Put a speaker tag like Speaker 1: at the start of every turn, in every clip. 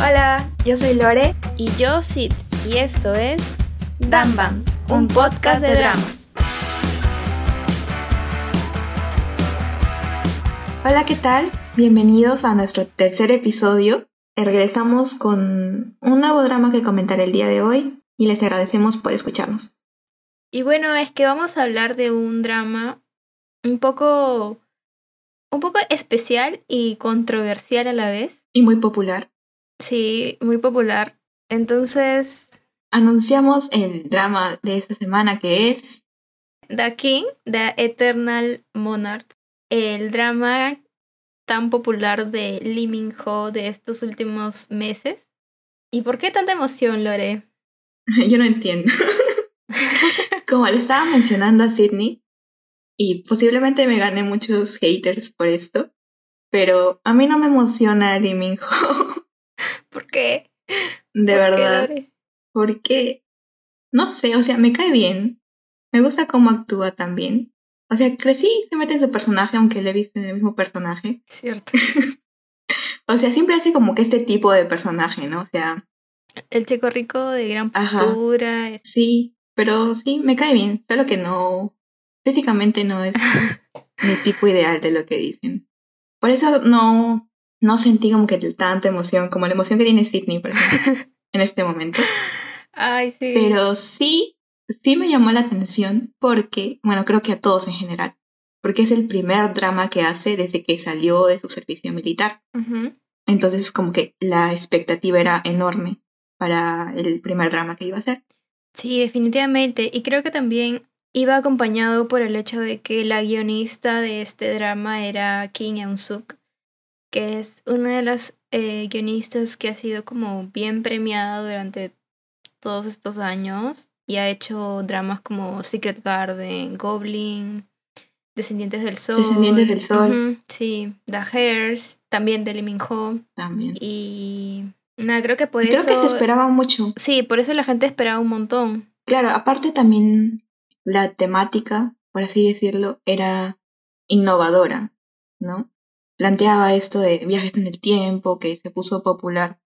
Speaker 1: Hola, yo soy Lore
Speaker 2: y yo Sid y esto es
Speaker 1: Damban, un podcast de drama. Hola, ¿qué tal? Bienvenidos a nuestro tercer episodio. Regresamos con un nuevo drama que comentar el día de hoy y les agradecemos por escucharnos.
Speaker 2: Y bueno, es que vamos a hablar de un drama un poco un poco especial y controversial a la vez.
Speaker 1: Y muy popular.
Speaker 2: Sí, muy popular. Entonces...
Speaker 1: Anunciamos el drama de esta semana que es...
Speaker 2: The King, The Eternal Monarch. El drama tan popular de Lee Min Ho de estos últimos meses. ¿Y por qué tanta emoción, Lore?
Speaker 1: Yo no entiendo. Como le estaba mencionando a Sidney, y posiblemente me gané muchos haters por esto, pero a mí no me emociona Lee Min Ho.
Speaker 2: ¿Por qué?
Speaker 1: De verdad. Porque, no sé, o sea, me cae bien. Me gusta cómo actúa también. O sea, crecí, se mete en su personaje, aunque le he visto en el mismo personaje.
Speaker 2: Cierto.
Speaker 1: o sea, siempre hace como que este tipo de personaje, ¿no? O sea.
Speaker 2: El chico rico de gran postura.
Speaker 1: Sí, pero sí, me cae bien. Solo que no. Físicamente no es mi tipo ideal de lo que dicen. Por eso no, no sentí como que tanta emoción, como la emoción que tiene Sidney, por ejemplo, en este momento.
Speaker 2: Ay, sí.
Speaker 1: Pero sí, sí me llamó la atención porque, bueno, creo que a todos en general, porque es el primer drama que hace desde que salió de su servicio militar. Entonces, como que la expectativa era enorme para el primer drama que iba a hacer.
Speaker 2: Sí, definitivamente. Y creo que también iba acompañado por el hecho de que la guionista de este drama era Kim Eun-suk, que es una de las eh, guionistas que ha sido como bien premiada durante todos estos años y ha hecho dramas como Secret Garden, Goblin, Descendientes del Sol.
Speaker 1: Descendientes del Sol.
Speaker 2: sí, The Hairs, también de Lee Min Ho.
Speaker 1: También.
Speaker 2: Y nada, creo que por
Speaker 1: eso...
Speaker 2: Creo
Speaker 1: que se esperaba mucho.
Speaker 2: Sí, por eso la gente esperaba un montón.
Speaker 1: Claro, aparte también la temática, por así decirlo, era innovadora, ¿no? Planteaba esto de viajes en el tiempo, que se puso popular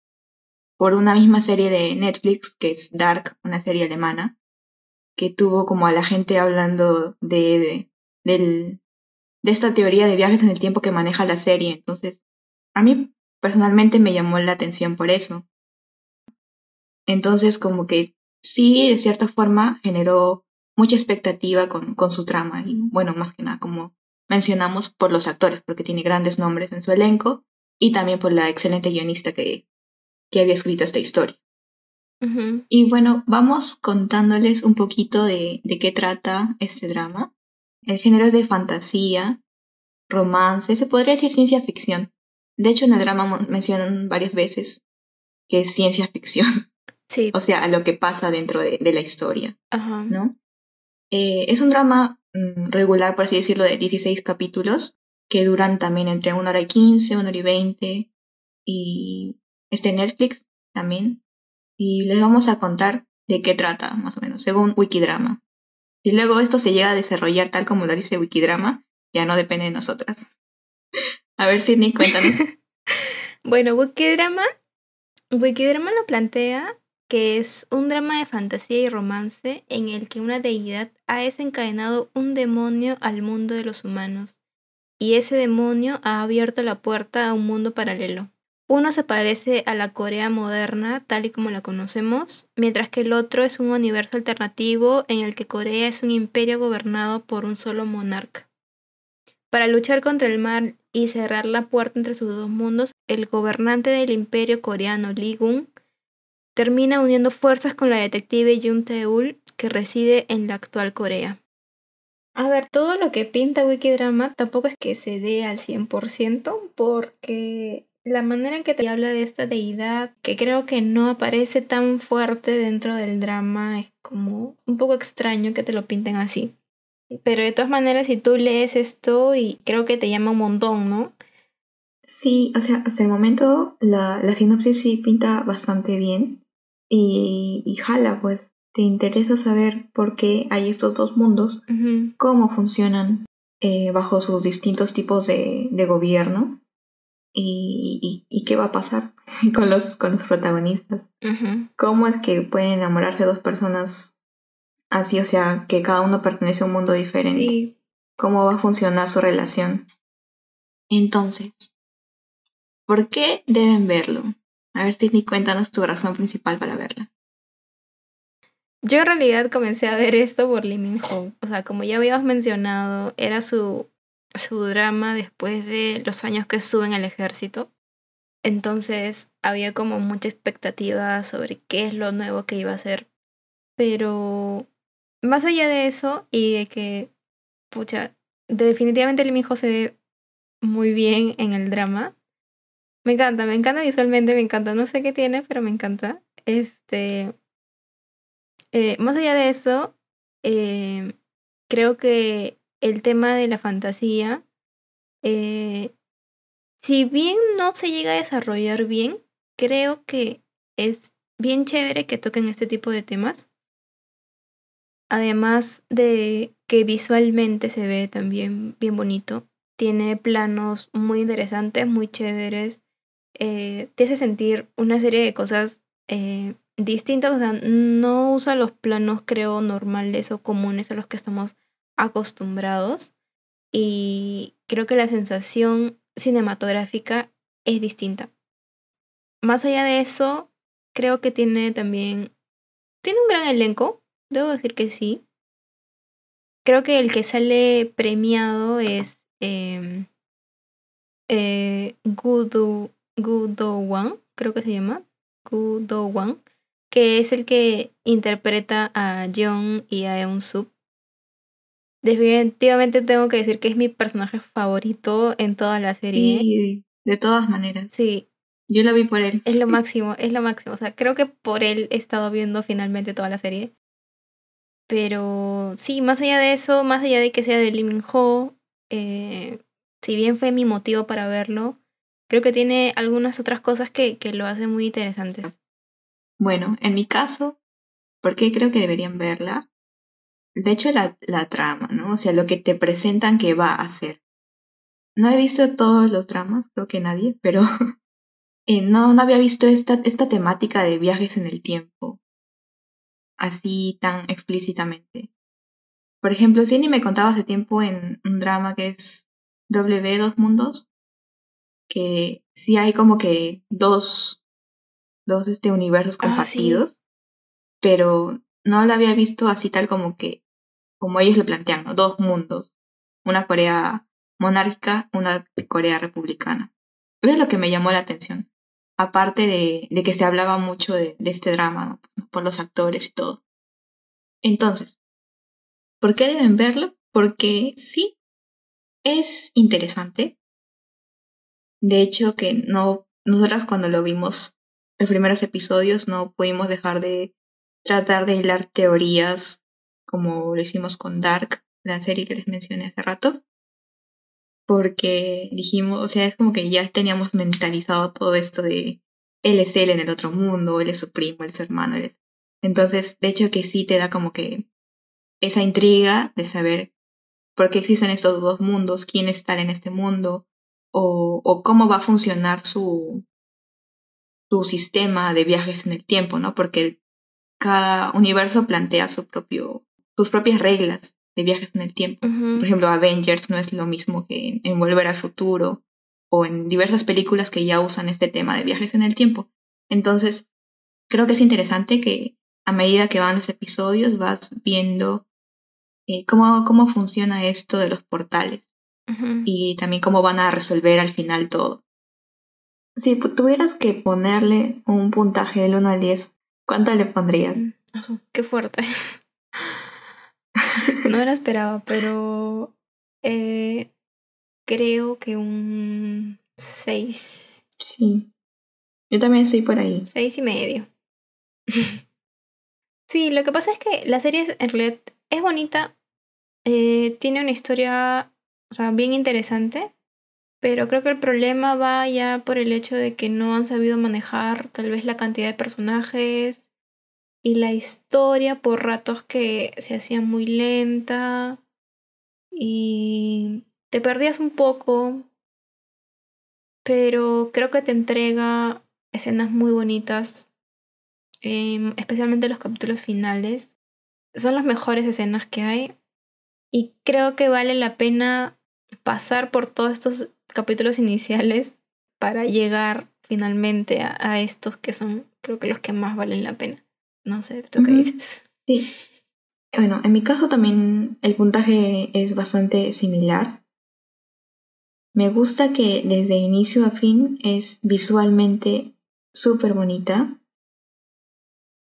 Speaker 1: por una misma serie de Netflix, que es Dark, una serie alemana, que tuvo como a la gente hablando de, de, de esta teoría de viajes en el tiempo que maneja la serie. Entonces, a mí personalmente me llamó la atención por eso. Entonces, como que sí, de cierta forma, generó mucha expectativa con, con su trama y, bueno, más que nada, como mencionamos por los actores, porque tiene grandes nombres en su elenco, y también por la excelente guionista que, que había escrito esta historia. Y bueno, vamos contándoles un poquito de, de qué trata este drama. El género es de fantasía, romance, se podría decir ciencia ficción. De hecho, en el drama mencionan varias veces que es ciencia ficción.
Speaker 2: Sí.
Speaker 1: O sea, a lo que pasa dentro de, de la historia.
Speaker 2: Ajá.
Speaker 1: ¿no? Eh, es un drama Mm, regular, por así decirlo, de 16 capítulos, que duran también entre una hora y 15, una hora y 20, y este en Netflix también. Y les vamos a contar de qué trata, más o menos, según Wikidrama. Y luego esto se llega a desarrollar tal como lo dice Wikidrama, ya no depende de nosotras. a ver, Sidney, cuéntanos.
Speaker 2: bueno, Wikidrama, Wikidrama lo plantea que es un drama de fantasía y romance en el que una deidad ha desencadenado un demonio al mundo de los humanos, y ese demonio ha abierto la puerta a un mundo paralelo. Uno se parece a la Corea moderna tal y como la conocemos, mientras que el otro es un universo alternativo en el que Corea es un imperio gobernado por un solo monarca. Para luchar contra el mal y cerrar la puerta entre sus dos mundos, el gobernante del imperio coreano Lee Gung termina uniendo fuerzas con la detective Jun Teul, que reside en la actual Corea. A ver, todo lo que pinta Wikidrama tampoco es que se dé al 100%, porque la manera en que te habla de esta deidad, que creo que no aparece tan fuerte dentro del drama, es como un poco extraño que te lo pinten así. Pero de todas maneras, si tú lees esto, y creo que te llama un montón, ¿no?
Speaker 1: Sí, o sea, hasta el momento la, la sinopsis sí pinta bastante bien. Y, y jala, pues, te interesa saber por qué hay estos dos mundos, cómo funcionan eh, bajo sus distintos tipos de, de gobierno. y, y, qué va a pasar con los, con los protagonistas. ¿Cómo es que pueden enamorarse dos personas así, o sea, que cada uno pertenece a un mundo diferente? ¿Cómo va a funcionar su relación? Entonces, ¿por qué deben verlo? A ver, Sidney, cuéntanos tu razón principal para verla.
Speaker 2: Yo en realidad comencé a ver esto por Lee Ho. O sea, como ya habíamos mencionado, era su su drama después de los años que estuvo en el ejército. Entonces había como mucha expectativa sobre qué es lo nuevo que iba a hacer. Pero más allá de eso y de que, pucha, definitivamente el hijo se ve muy bien en el drama. Me encanta, me encanta visualmente, me encanta. No sé qué tiene, pero me encanta. Este. Eh, más allá de eso, eh, creo que el tema de la fantasía, eh, si bien no se llega a desarrollar bien, creo que es bien chévere que toquen este tipo de temas. Además de que visualmente se ve también bien bonito. Tiene planos muy interesantes, muy chéveres. Eh, te hace sentir una serie de cosas eh, distintas. O sea, no usa los planos, creo, normales o comunes a los que estamos acostumbrados y creo que la sensación cinematográfica es distinta. Más allá de eso, creo que tiene también, tiene un gran elenco, debo decir que sí. Creo que el que sale premiado es eh, eh, Gudo, Gudo creo que se llama, Gudo Wang, que es el que interpreta a Jeong y a Eun Suk Definitivamente tengo que decir que es mi personaje favorito en toda la serie.
Speaker 1: Sí, de todas maneras.
Speaker 2: Sí.
Speaker 1: Yo lo vi por él.
Speaker 2: Es lo máximo, es lo máximo. O sea, creo que por él he estado viendo finalmente toda la serie. Pero sí, más allá de eso, más allá de que sea de Lee Min Ho, eh, si bien fue mi motivo para verlo, creo que tiene algunas otras cosas que, que lo hacen muy interesantes.
Speaker 1: Bueno, en mi caso, ¿por qué creo que deberían verla? de hecho, la, la trama, ¿no? O sea, lo que te presentan que va a hacer. No he visto todos los dramas, creo que nadie, pero eh, no, no había visto esta, esta temática de viajes en el tiempo así tan explícitamente. Por ejemplo, Cindy me contaba hace tiempo en un drama que es W Dos Mundos, que sí hay como que dos, dos este, universos ah, compartidos, pero no lo había visto así tal como que como ellos lo plantean, ¿no? Dos mundos. Una Corea monárquica, una Corea republicana. Eso es lo que me llamó la atención. Aparte de, de que se hablaba mucho de, de este drama, por los actores y todo. Entonces, ¿por qué deben verlo? Porque sí, es interesante. De hecho, que no, nosotras cuando lo vimos, los primeros episodios, no pudimos dejar de tratar de hilar teorías como lo hicimos con Dark, la serie que les mencioné hace rato, porque dijimos, o sea, es como que ya teníamos mentalizado todo esto de él es él en el otro mundo, él es su primo, él es su hermano. Entonces, de hecho que sí te da como que esa intriga de saber por qué existen estos dos mundos, quién está en este mundo, o, o cómo va a funcionar su, su sistema de viajes en el tiempo, ¿no? Porque cada universo plantea su propio sus propias reglas de viajes en el tiempo. Por ejemplo, Avengers no es lo mismo que en Volver al Futuro o en diversas películas que ya usan este tema de viajes en el tiempo. Entonces, creo que es interesante que a medida que van los episodios vas viendo eh, cómo, cómo funciona esto de los portales y también cómo van a resolver al final todo. Si tuvieras que ponerle un puntaje del 1 al 10, ¿cuánto le pondrías? Mm,
Speaker 2: qué fuerte. No me lo esperaba, pero eh, creo que un 6.
Speaker 1: Sí. Yo también estoy por ahí.
Speaker 2: Seis y medio. sí, lo que pasa es que la serie en realidad es bonita. Eh, tiene una historia o sea, bien interesante. Pero creo que el problema va ya por el hecho de que no han sabido manejar tal vez la cantidad de personajes y la historia por ratos que se hacía muy lenta y te perdías un poco. pero creo que te entrega escenas muy bonitas, em, especialmente los capítulos finales. Son las mejores escenas que hay y creo que vale la pena pasar por todos estos capítulos iniciales para llegar finalmente a, estos que son creo que los que más valen la pena. No sé, ¿tú qué dices?
Speaker 1: Sí. Bueno, en mi caso también el puntaje es bastante similar. Me gusta que desde inicio a fin es visualmente súper bonita.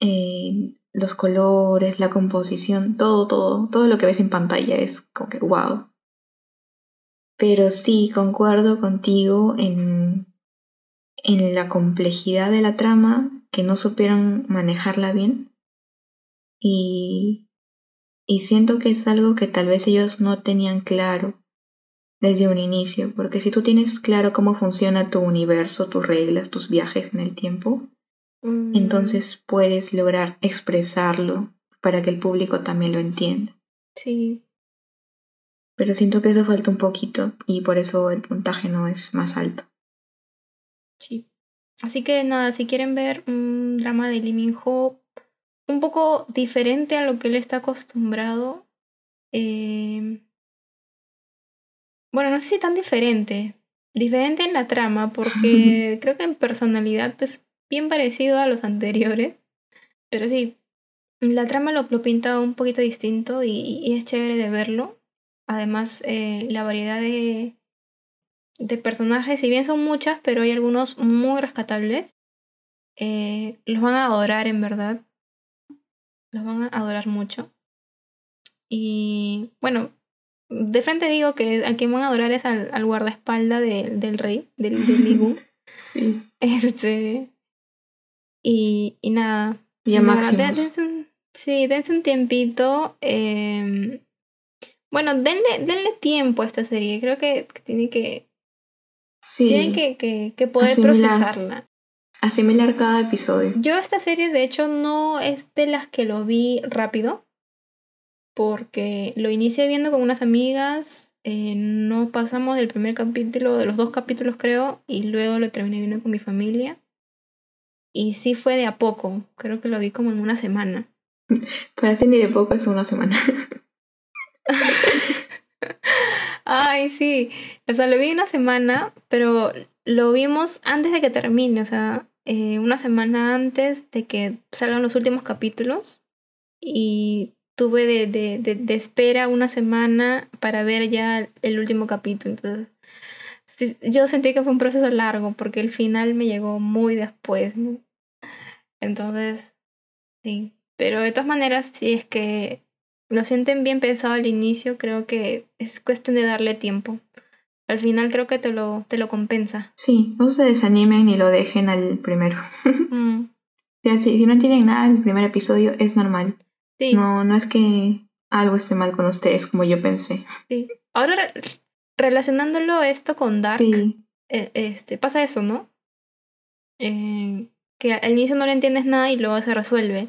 Speaker 1: Eh, los colores, la composición, todo, todo, todo lo que ves en pantalla es como que wow. Pero sí, concuerdo contigo en, en la complejidad de la trama, que no supieron manejarla bien. Y, y siento que es algo que tal vez ellos no tenían claro desde un inicio, porque si tú tienes claro cómo funciona tu universo, tus reglas, tus viajes en el tiempo, mm. entonces puedes lograr expresarlo para que el público también lo entienda.
Speaker 2: Sí,
Speaker 1: pero siento que eso falta un poquito y por eso el puntaje no es más alto.
Speaker 2: Sí. Así que nada, si quieren ver un drama de Lee Min Ho un poco diferente a lo que él está acostumbrado, eh... bueno, no sé si tan diferente, diferente en la trama, porque creo que en personalidad es bien parecido a los anteriores, pero sí, la trama lo, lo pinta un poquito distinto y es chévere de verlo. Además, eh, la variedad de, de personajes, si bien son muchas, pero hay algunos muy rescatables. Eh, los van a adorar en verdad. Los van a adorar mucho. Y bueno, de frente digo que al que van a adorar es al, guardaespaldas del rey, del, del
Speaker 1: sí.
Speaker 2: Este. Y, y nada.
Speaker 1: Y a.
Speaker 2: Sí, dense un tiempito. Eh, bueno, denle, denle tiempo a esta serie. Creo que, tiene que. Sí. Tienen que, que, poder procesarla.
Speaker 1: Asimilar cada episodio.
Speaker 2: Yo esta serie, de hecho, no es de las que lo vi rápido. Porque lo inicié viendo con unas amigas. Eh, no pasamos del primer capítulo, de los dos capítulos creo, y luego lo terminé viendo con mi familia. Y sí fue de a poco, creo que lo vi como en una semana.
Speaker 1: Parece ni de poco es una semana.
Speaker 2: Ay, sí. O sea, lo vi una semana, pero lo vimos antes de que termine, o sea, eh, una semana antes de que salgan los últimos capítulos. Y tuve de, de, de, espera una semana para ver ya el último capítulo. Entonces, yo sentí que fue un proceso largo porque el final me llegó muy después, ¿no? Entonces, sí. Pero de todas maneras, sí es que lo sienten bien pensado al inicio, creo que es cuestión de darle tiempo. Al final creo que te lo, te lo compensa.
Speaker 1: Sí, no se desanimen ni lo dejen al primero. Mm. si, no tienen nada en el primer episodio, es normal. Sí. No, no es que algo esté mal con ustedes, como yo pensé.
Speaker 2: Sí. Ahora, relacionándolo esto con Dark, sí. Eh, este, pasa eso, ¿no? Eh, que al inicio no le entiendes nada y luego se resuelve.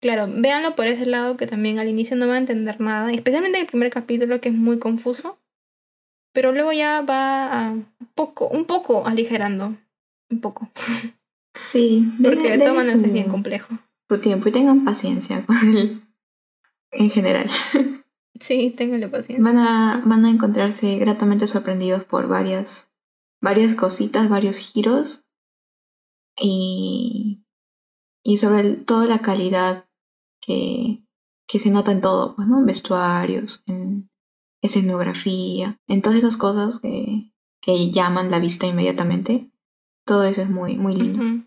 Speaker 2: Claro, véanlo por ese lado que también al inicio no va a entender nada, especialmente en el primer capítulo que es muy confuso, pero luego ya va un poco, un poco aligerando, un poco.
Speaker 1: Sí,
Speaker 2: porque de maneras es bien complejo.
Speaker 1: Tu tiempo y tengan paciencia con él en general.
Speaker 2: Sí, ténganle paciencia.
Speaker 1: Van a, van a encontrarse gratamente sorprendidos por varias, varias cositas, varios giros y, y sobre todo la calidad que, que se nota en todo, pues, ¿no? En vestuarios, en escenografía, en todas esas cosas que, que llaman la vista inmediatamente. Todo eso es muy, muy lindo.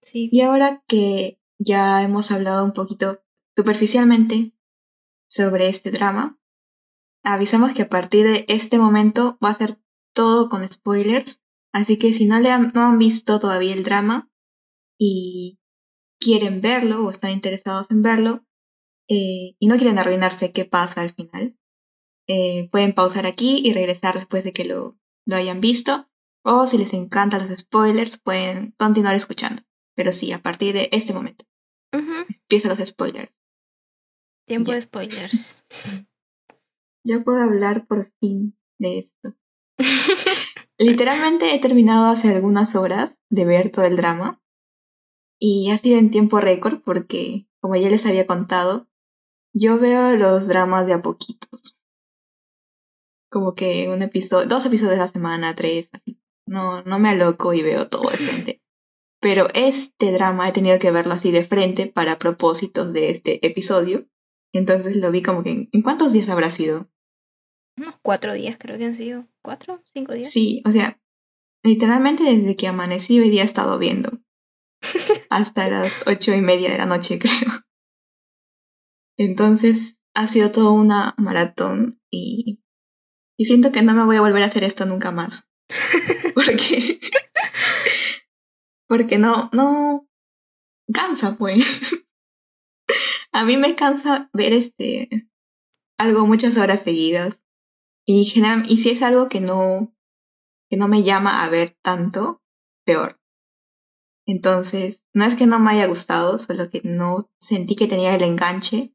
Speaker 2: Sí.
Speaker 1: Y ahora que ya hemos hablado un poquito superficialmente sobre este drama, avisamos que a partir de este momento va a ser todo con spoilers, así que si no, le han, no han visto todavía el drama y quieren verlo o están interesados en verlo eh, y no quieren arruinarse qué pasa al final, eh, pueden pausar aquí y regresar después de que lo, lo hayan visto. O si les encantan los spoilers, pueden continuar escuchando. Pero sí, a partir de este momento. Empiezan los spoilers.
Speaker 2: Tiempo de spoilers.
Speaker 1: Ya puedo hablar por fin de esto. Literalmente he terminado hace algunas horas de ver todo el drama y ha sido en tiempo récord porque, como ya les había contado, yo veo los dramas de a poquitos. Como que un episodio, dos episodios a la semana, tres, así. No, no me aloco y veo todo de frente. Pero este drama he tenido que verlo así de frente para propósitos de este episodio. Entonces lo vi como que, ¿en cuántos días habrá sido?
Speaker 2: Unos cuatro días creo que han sido. ¿Cuatro? ¿Cinco días?
Speaker 1: Sí, o sea, literalmente desde que amanecí hoy día he estado viendo. Hasta las ocho y media de la noche, creo. Entonces ha sido todo una maratón y, y siento que no me voy a volver a hacer esto nunca más. Porque porque no, no cansa, pues. a mí me cansa ver este algo muchas horas seguidas. Y, general, y si es algo que no, que no me llama a ver tanto, peor. Entonces, no es que no me haya gustado, solo que no sentí que tenía el enganche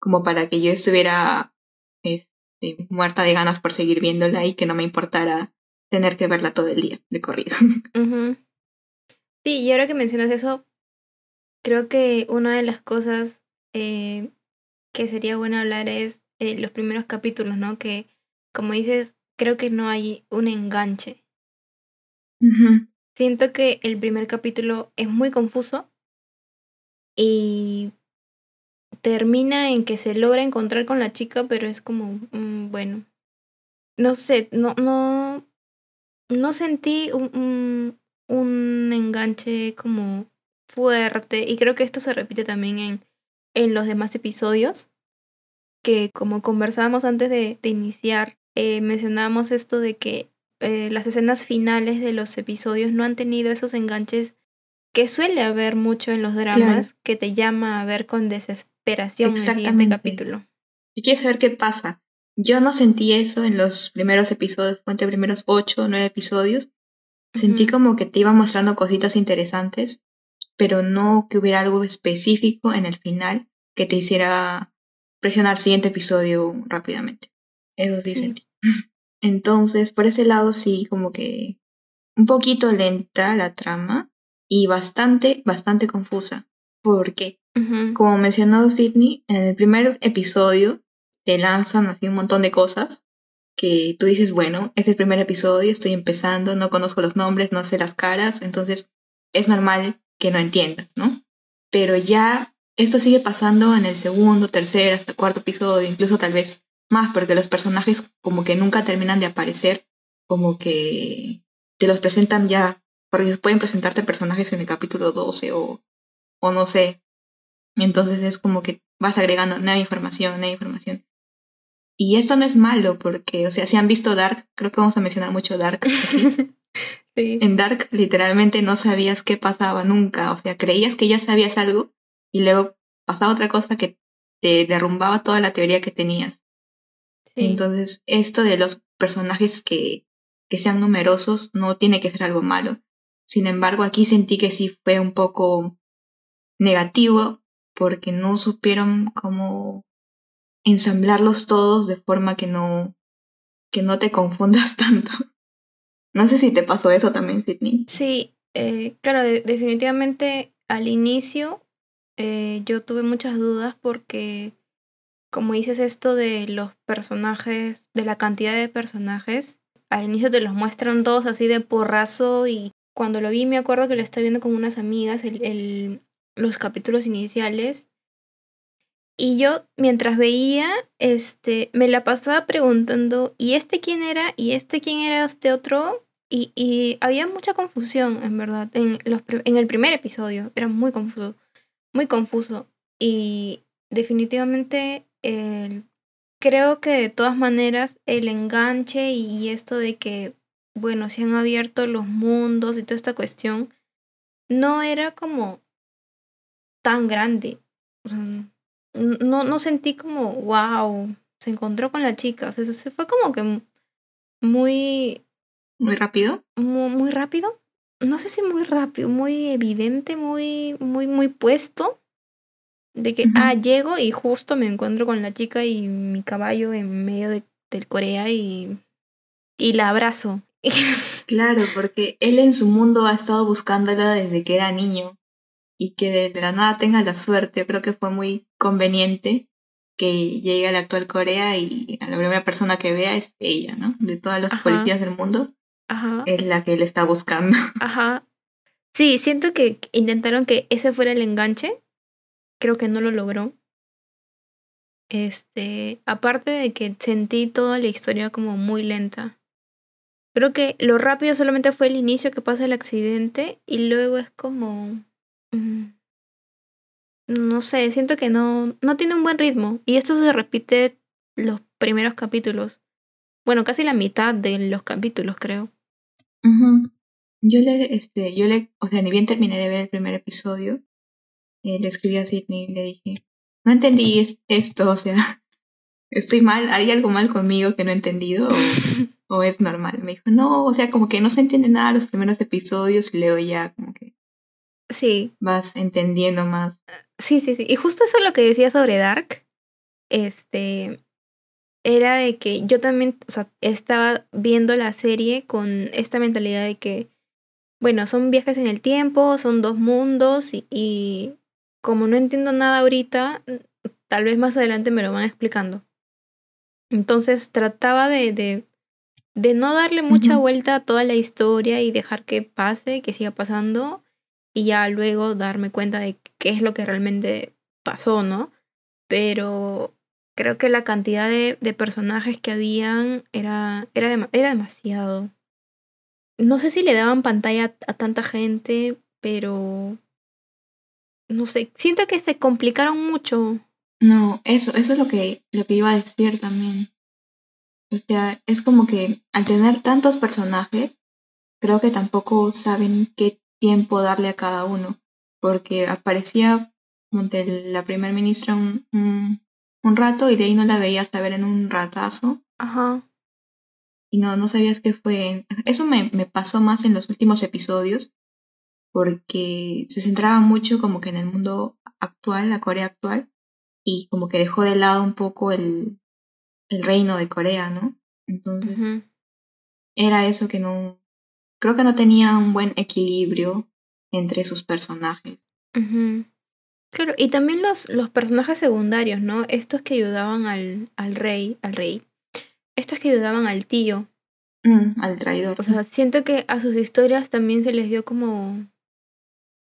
Speaker 1: como para que yo estuviera este, muerta de ganas por seguir viéndola y que no me importara tener que verla todo el día de corrido.
Speaker 2: Sí, y ahora que mencionas eso, creo que una de las cosas eh, que sería bueno hablar es eh, los primeros capítulos, ¿no? Que, como dices, creo que no hay un enganche. Siento que el primer capítulo es muy confuso y termina en que se logra encontrar con la chica, pero es como, mm, bueno, no sé, no, no, no sentí un, un enganche como fuerte y creo que esto se repite también en, en los demás episodios, que como conversábamos antes de, de iniciar, eh, mencionábamos esto de que eh, las escenas finales de los episodios no han tenido esos enganches que suele haber mucho en los dramas, que te llama a ver con desesperación el siguiente capítulo.
Speaker 1: Y quieres saber qué pasa. Yo no sentí eso en los primeros episodios, entre primeros ocho o nueve episodios, Sentí como que te iba mostrando cositas interesantes, pero no que hubiera algo específico en el final que te hiciera presionar siguiente episodio rápidamente. Eso sí, sentí. Entonces, por ese lado sí, como que un poquito lenta la trama y bastante, bastante confusa. Porque, como mencionó Sidney, en el primer episodio te lanzan así un montón de cosas que tú dices, bueno, es el primer episodio, estoy empezando, no conozco los nombres, no sé las caras, entonces es normal que no entiendas, ¿no? Pero ya esto sigue pasando en el segundo, tercer, hasta cuarto episodio, incluso tal vez más, porque los personajes como que nunca terminan de aparecer, como que te los presentan ya, porque pueden presentarte personajes en el capítulo 12 o, o no sé. Entonces es como que vas agregando nueva información, nueva información. Y esto no es malo porque, o sea, si han visto Dark, creo que vamos a mencionar mucho Dark. sí. En Dark literalmente no sabías qué pasaba nunca, o sea, creías que ya sabías algo y luego pasaba otra cosa que te derrumbaba toda la teoría que tenías. Sí. Entonces, esto de los personajes que, que sean numerosos no tiene que ser algo malo. Sin embargo, aquí sentí que sí fue un poco negativo porque no supieron cómo ensamblarlos todos de forma que no, que no te confundas tanto. No sé si te pasó eso también, Sidney.
Speaker 2: Sí, eh, claro, definitivamente al inicio eh, yo tuve muchas dudas porque, como dices esto de los personajes, de la cantidad de personajes, al inicio te los muestran todos así de porrazo y cuando lo vi me acuerdo que lo estaba viendo con unas amigas el, el, los capítulos iniciales y yo, mientras veía, este, me la pasaba preguntando, ¿y este quién era? ¿Y este quién era este otro? Y, y había mucha confusión, en verdad, en, los, en el primer episodio. Era muy confuso, muy confuso. Y definitivamente creo que de todas maneras el enganche y esto de que, bueno, se han abierto los mundos y toda esta cuestión, no era como tan grande no, no sentí como, wow, se encontró con la chica. O sea, se fue como que muy...
Speaker 1: ¿Muy rápido?
Speaker 2: Muy, muy rápido. No sé si muy rápido, muy evidente, muy, muy, muy puesto. De que, ah, llego y justo me encuentro con la chica y mi caballo en medio de, del Corea y, y la abrazo.
Speaker 1: claro, porque él en su mundo ha estado buscándola desde que era niño y que de la nada tenga la suerte, creo que fue muy conveniente que llegue a la actual Corea y la primera persona que vea es ella, ¿no? De todas las policías del mundo,
Speaker 2: Ajá.
Speaker 1: es la que él está buscando.
Speaker 2: Ajá. Sí, siento que intentaron que ese fuera el enganche. Creo que no lo logró. Este, aparte de que sentí toda la historia como muy lenta. Creo que lo rápido solamente fue el inicio que pasa el accidente y luego es como... mm, no sé, siento que no, no tiene un buen ritmo. Y esto se repite los primeros capítulos. Bueno, casi la mitad de los capítulos, creo.
Speaker 1: Yo le, este, yo le, o sea, ni bien terminé de ver el primer episodio, eh, le escribí a Sidney y le dije, no entendí es- esto, o sea, estoy mal, hay algo mal conmigo que no he entendido o, o es normal. Me dijo, no, o sea, como que no se entiende nada los primeros episodios y luego ya como que
Speaker 2: Sí,
Speaker 1: vas entendiendo más.
Speaker 2: sí, sí, sí. Y justo eso es lo que decía sobre Dark. Este, era de que yo también, o sea, estaba viendo la serie con esta mentalidad de que, bueno, son viajes en el tiempo, son dos mundos y, y como no entiendo nada ahorita, tal vez más adelante me lo van explicando. Entonces trataba de, de, de no darle mucha vuelta a toda la historia y dejar que pase, que siga pasando y ya luego darme cuenta de qué es lo que realmente pasó, ¿no? Pero creo que la cantidad de, de personajes que habían era, era, era demasiado. No sé si le daban pantalla a tanta gente, pero no sé, siento que se complicaron mucho.
Speaker 1: No, eso, eso es lo que, lo que iba a decir también. O sea, es como que al tener tantos personajes, creo que tampoco saben qué tiempo darle a cada uno, porque aparecía ante la primer ministra un, un, un rato y de ahí no la veías a ver en un ratazo
Speaker 2: Ajá.
Speaker 1: y no, no sabías qué fue. Eso me, me pasó más en los últimos episodios, porque se centraba mucho como que en el mundo actual, la Corea actual, y como que dejó de lado un poco el, el reino de Corea, ¿no? Entonces era eso que no, creo que no tenía un buen equilibrio entre sus personajes.
Speaker 2: Ujú. Claro, y también los, los personajes secundarios, ¿no? Estos que ayudaban al, al rey, al rey. Estos que ayudaban al tío.
Speaker 1: Mm, al traidor.
Speaker 2: O sea, siento que a sus historias también se les dio como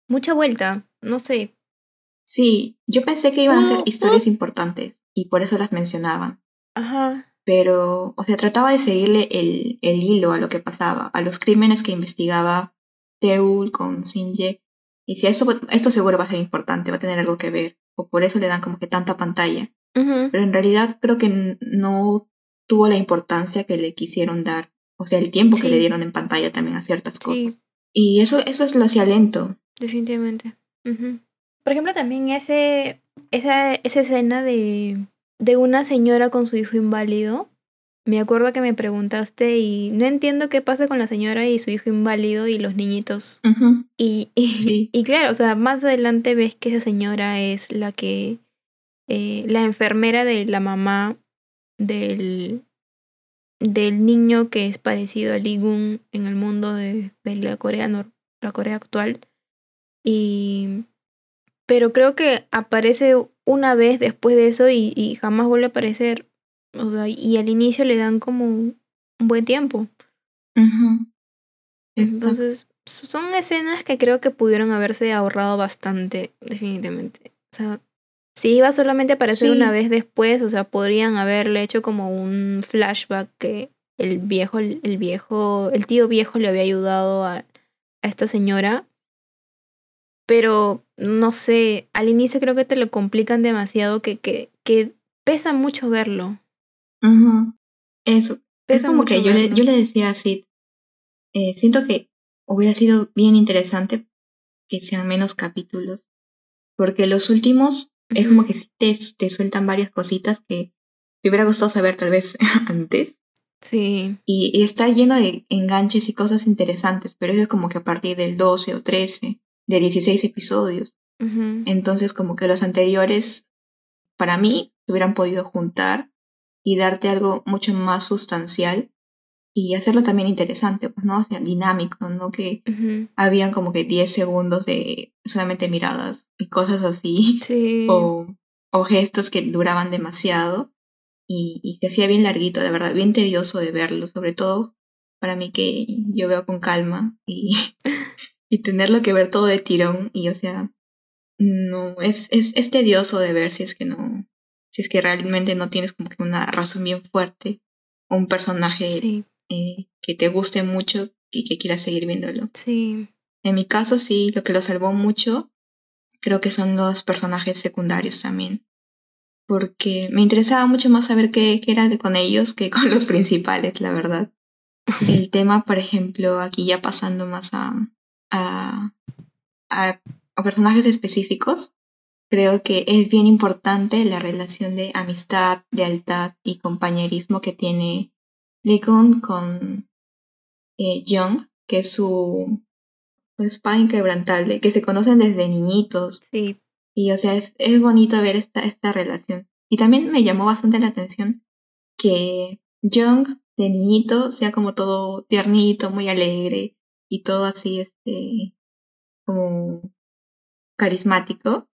Speaker 2: mucha vuelta. No sé.
Speaker 1: sí, yo pensé que iban a ser historias importantes y por eso las mencionaban.
Speaker 2: Ajá.
Speaker 1: Pero, o sea, trataba de seguirle el, el hilo a lo que pasaba, a los crímenes que investigaba Teul con Sinje. Y si esto, esto seguro va a ser importante, va a tener algo que ver. O por eso le dan como que tanta pantalla. Pero en realidad creo que no tuvo la importancia que le quisieron dar. O sea, el tiempo que le dieron en pantalla también a ciertas cosas.
Speaker 2: Sí,
Speaker 1: Y eso, eso es lo hacía lento.
Speaker 2: Definitivamente. Por ejemplo, también ese, esa, esa escena de, de una señora con su hijo inválido. Me acuerdo que me preguntaste y no entiendo qué pasa con la señora y su hijo inválido y los niñitos. Y, y,
Speaker 1: Sí.
Speaker 2: y claro, o sea, más adelante ves que esa señora es la que, eh, la enfermera de la mamá del, del niño que es parecido a Lee Gun en el mundo de, de la Corea nor- la Corea actual. Y pero creo que aparece una vez después de eso y, y jamás vuelve a aparecer. O sea, y al inicio le dan como un buen tiempo. Entonces, son escenas que creo que pudieron haberse ahorrado bastante, definitivamente. O sea, si iba solamente a aparecer una vez después, o sea, podrían haberle hecho como un flashback que el viejo, el viejo, el tío viejo le había ayudado a, a esta señora. Pero, no sé, al inicio creo que te lo complican demasiado, que, que, que pesa mucho verlo.
Speaker 1: Ujú. Eso. Es
Speaker 2: Pesa
Speaker 1: como
Speaker 2: mucho
Speaker 1: que yo le, yo le decía a Sid, eh, siento que hubiera sido bien interesante que sean menos capítulos, porque los últimos es como que sí te, te sueltan varias cositas que me hubiera gustado saber tal vez antes.
Speaker 2: Sí.
Speaker 1: Y, y está lleno de enganches y cosas interesantes, pero es como que a partir del 12 o 13, de 16 episodios. Entonces como que los anteriores, para mí, se hubieran podido juntar y darte algo mucho más sustancial y hacerlo también interesante, pues, ¿no? O sea, dinámico, ¿no? Que habían como que 10 segundos de solamente miradas y cosas así.
Speaker 2: Sí.
Speaker 1: O, o gestos que duraban demasiado y, y se hacía bien larguito, de verdad, bien tedioso de verlo, sobre todo para mí que yo veo con calma y, y tenerlo que ver todo de tirón y o sea, no, es, es, es tedioso de ver si es que no, si es que realmente no tienes como que una razón bien fuerte o un personaje eh, que te guste mucho y que quieras seguir viéndolo.
Speaker 2: Sí.
Speaker 1: En mi caso sí, lo que lo salvó mucho creo que son los personajes secundarios también. Porque me interesaba mucho más saber qué, qué era de con ellos que con los principales, la verdad. El tema, por ejemplo, aquí ya pasando más a, a, a a personajes específicos, creo que es bien importante la relación de amistad, lealtad y compañerismo que tiene Lee con eh, Young, que es su, su espada inquebrantable, que se conocen desde niñitos.
Speaker 2: Sí.
Speaker 1: Y o sea, es, es bonito ver esta, esta relación. Y también me llamó bastante la atención que Young de niñito sea como todo tiernito, muy alegre y todo así, este, como carismático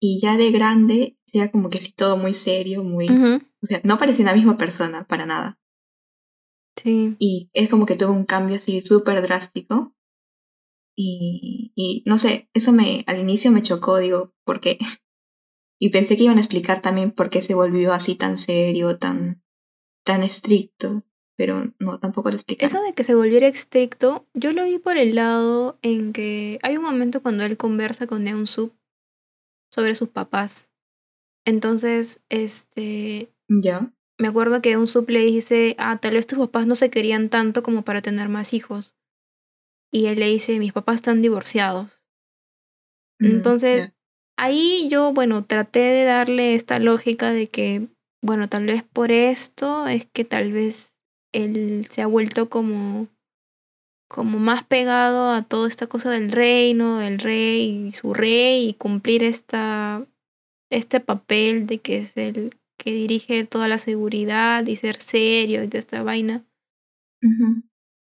Speaker 1: y ya de grande sea como que así todo muy serio, muy... O sea, no parece la misma persona para nada.
Speaker 2: Sí.
Speaker 1: Y es como que tuvo un cambio así súper drástico. Y, y no sé, eso me al inicio me chocó, digo, ¿por qué? Y pensé que iban a explicar también por qué se volvió así tan serio, tan, tan estricto pero no, tampoco lo explica.
Speaker 2: Eso de que se volviera estricto, yo lo vi por el lado en que hay un momento cuando él conversa con Neon Sub sobre sus papás. Entonces, este...
Speaker 1: Ya.
Speaker 2: Me acuerdo que un sub le dice, ah, tal vez tus papás no se querían tanto como para tener más hijos. Y él le dice, mis papás están divorciados. Mm, Entonces, ahí yo, bueno, traté de darle esta lógica de que, bueno, tal vez por esto es que tal vez él se ha vuelto como, como más pegado a toda esta cosa del reino, del rey y su rey y cumplir esta, este papel de que es el que dirige toda la seguridad y ser serio y de esta vaina.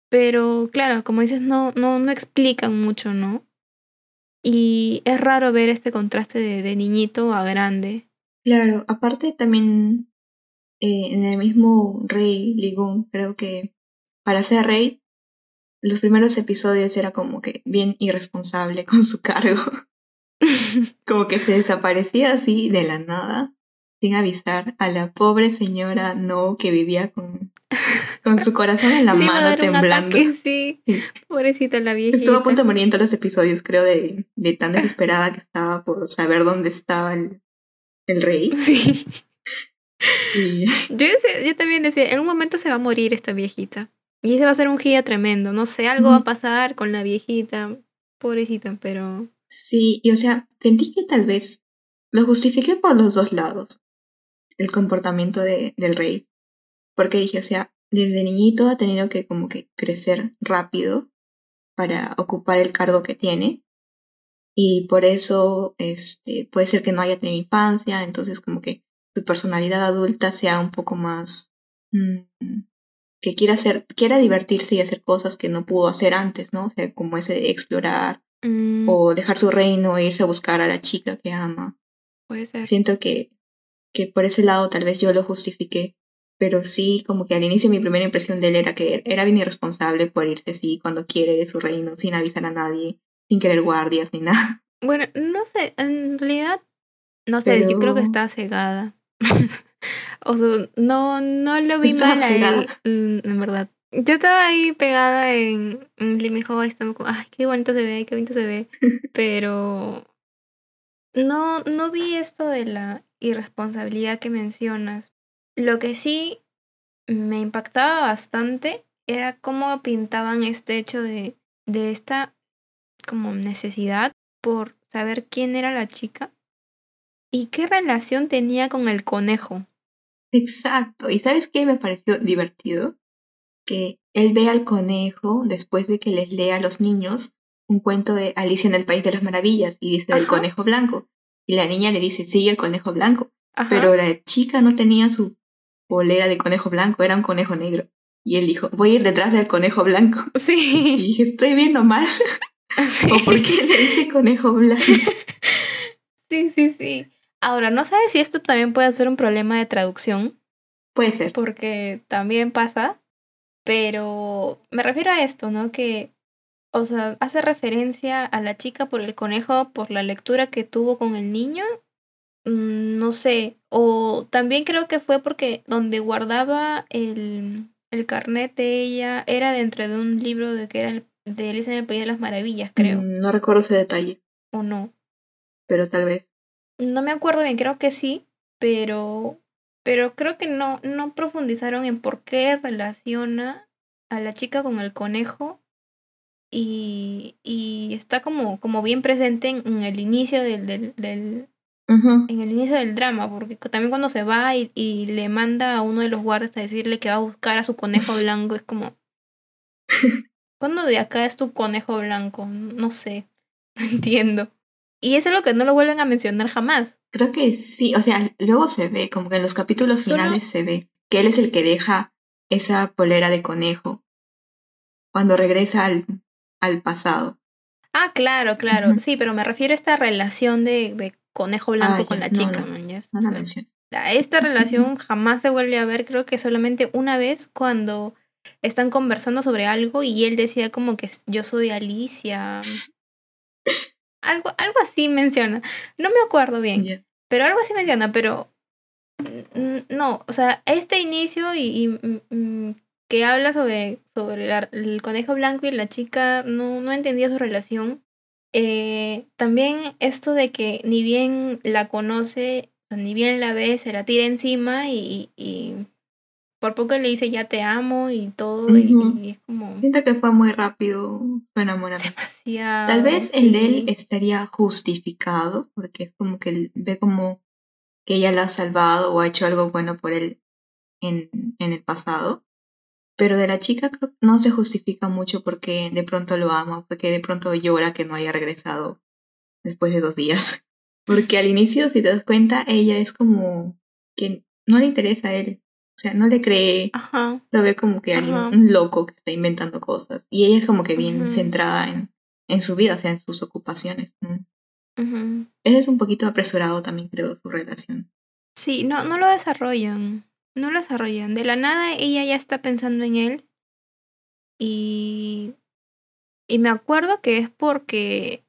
Speaker 2: Pero claro, como dices, no, no, no explican mucho, ¿no? Y es raro ver este contraste de, de niñito a grande.
Speaker 1: Claro, aparte también eh, en el mismo Rey Ligún, creo que para ser rey, los primeros episodios era como que bien irresponsable con su cargo. como que se desaparecía así de la nada, sin avisar a la pobre señora No que vivía con, con su corazón en la mano temblando.
Speaker 2: sí. Pobrecita la viejita.
Speaker 1: Estuvo a punto de morir en todos los episodios, creo, de, de tan desesperada que estaba por saber dónde estaba el, el rey.
Speaker 2: Sí. Yo, yo también decía, en un momento se va a morir esta viejita. Y ese va a ser un guía tremendo. No sé, algo va a pasar con la viejita. Pobrecita, pero.
Speaker 1: Sí, y o sea, sentí que tal vez lo justifiqué por los dos lados. El comportamiento de, del rey. Porque dije, o sea, desde niñito ha tenido que como que crecer rápido para ocupar el cargo que tiene. Y por eso este, puede ser que no haya tenido infancia, entonces como que su personalidad adulta sea un poco más mm, que quiera hacer, quiera divertirse y hacer cosas que no pudo hacer antes, ¿no? O sea, como ese explorar
Speaker 2: mm.
Speaker 1: o dejar su reino e irse a buscar a la chica que ama.
Speaker 2: Puede ser.
Speaker 1: Siento que, que por ese lado tal vez yo lo justifiqué, pero sí, como que al inicio mi primera impresión de él era que era bien irresponsable por irse así cuando quiere de su reino, sin avisar a nadie, sin querer guardias ni nada.
Speaker 2: Bueno, no sé, en realidad, no sé, yo creo que está cegada. o sea, no, no lo vi mal a él, mm, en verdad. Yo estaba ahí pegada en, en y estaba como, ay, qué bonito se ve, qué bonito se ve. Pero no, no vi esto de la irresponsabilidad que mencionas. Lo que sí me impactaba bastante era cómo pintaban este hecho de, de esta como necesidad por saber quién era la chica ¿Y qué relación tenía con el conejo?
Speaker 1: Exacto. ¿Y sabes qué me pareció divertido? Que él ve al conejo después de que les lea a los niños un cuento de Alicia en el País de las Maravillas y dice el conejo blanco. Y la niña le dice, sí, el conejo blanco. Pero la chica no tenía su polera de conejo blanco, era un conejo negro. Y él dijo, voy a ir detrás del conejo blanco. Y
Speaker 2: Sí.
Speaker 1: dije, estoy viendo mal.
Speaker 2: Sí.
Speaker 1: ¿O por qué le dice conejo blanco?
Speaker 2: Sí, sí, sí. Ahora, no sabes si esto también puede ser un problema de traducción,
Speaker 1: Puede ser.
Speaker 2: porque también pasa, pero me refiero a esto, ¿no? Que, o sea, hace referencia a la chica por el conejo, por la lectura que tuvo con el niño, Mm, no sé, o también creo que fue porque donde guardaba el, el carnet de ella era dentro de un libro de que era el- de Alicia en el País de las Maravillas, creo,
Speaker 1: Mm, No recuerdo ese detalle,
Speaker 2: o no.
Speaker 1: pero tal vez.
Speaker 2: No me acuerdo bien, creo que sí, pero, pero creo que no, no profundizaron en por qué relaciona a la chica con el conejo y, y está como, como bien presente en, en el inicio del, del, del- en el inicio del drama, porque también cuando se va y, y le manda a uno de los guardias a decirle que va a buscar a su conejo blanco, es como, ¿cuándo de acá es tu conejo blanco? No sé, no entiendo. Y eso es lo que no lo vuelven a mencionar jamás.
Speaker 1: Creo que sí, o sea, luego se ve, como que en los capítulos
Speaker 2: Solo-
Speaker 1: finales se ve que él es el que deja esa polera de conejo cuando regresa al, al pasado.
Speaker 2: Ah, claro, claro. Sí, pero me refiero a esta relación de, de conejo blanco
Speaker 1: Ah,
Speaker 2: con
Speaker 1: ya.
Speaker 2: la chica,
Speaker 1: no.
Speaker 2: man,
Speaker 1: la
Speaker 2: Esta relación jamás se vuelve a ver, creo que solamente una vez cuando están conversando sobre algo y él decía como que yo soy Alicia. Algo, algo así menciona. No me acuerdo bien, pero algo así menciona, pero no, o sea, este inicio y, y, mm, mm, que habla sobre, sobre la- el conejo blanco y la chica, no, no entendía su relación. Eh, también esto de que ni bien la conoce, ni bien la ve, se la tira encima y, y por poco le dice ya te amo y todo, y- y, es como
Speaker 1: Siento que fue muy rápido su enamoramiento.
Speaker 2: demasiado.
Speaker 1: Tal vez el de él estaría justificado, porque es como que él ve como que ella la ha salvado o ha hecho algo bueno por él en, en el pasado. Pero de la chica no se justifica mucho porque de pronto lo ama, porque de pronto llora que no haya regresado después de dos días. Porque al inicio, si te das cuenta, ella es como que no le interesa a él. O sea, no le cree,
Speaker 2: Ajá.
Speaker 1: lo ve como que alguien, un loco que está inventando cosas. Y ella es como que bien centrada en, en su vida, o sea, en sus ocupaciones. Ese es un poquito apresurado también, creo, su relación.
Speaker 2: Sí, no, no lo desarrollan. No lo desarrollan. De la nada ella ya está pensando en él. Y, y me acuerdo que es porque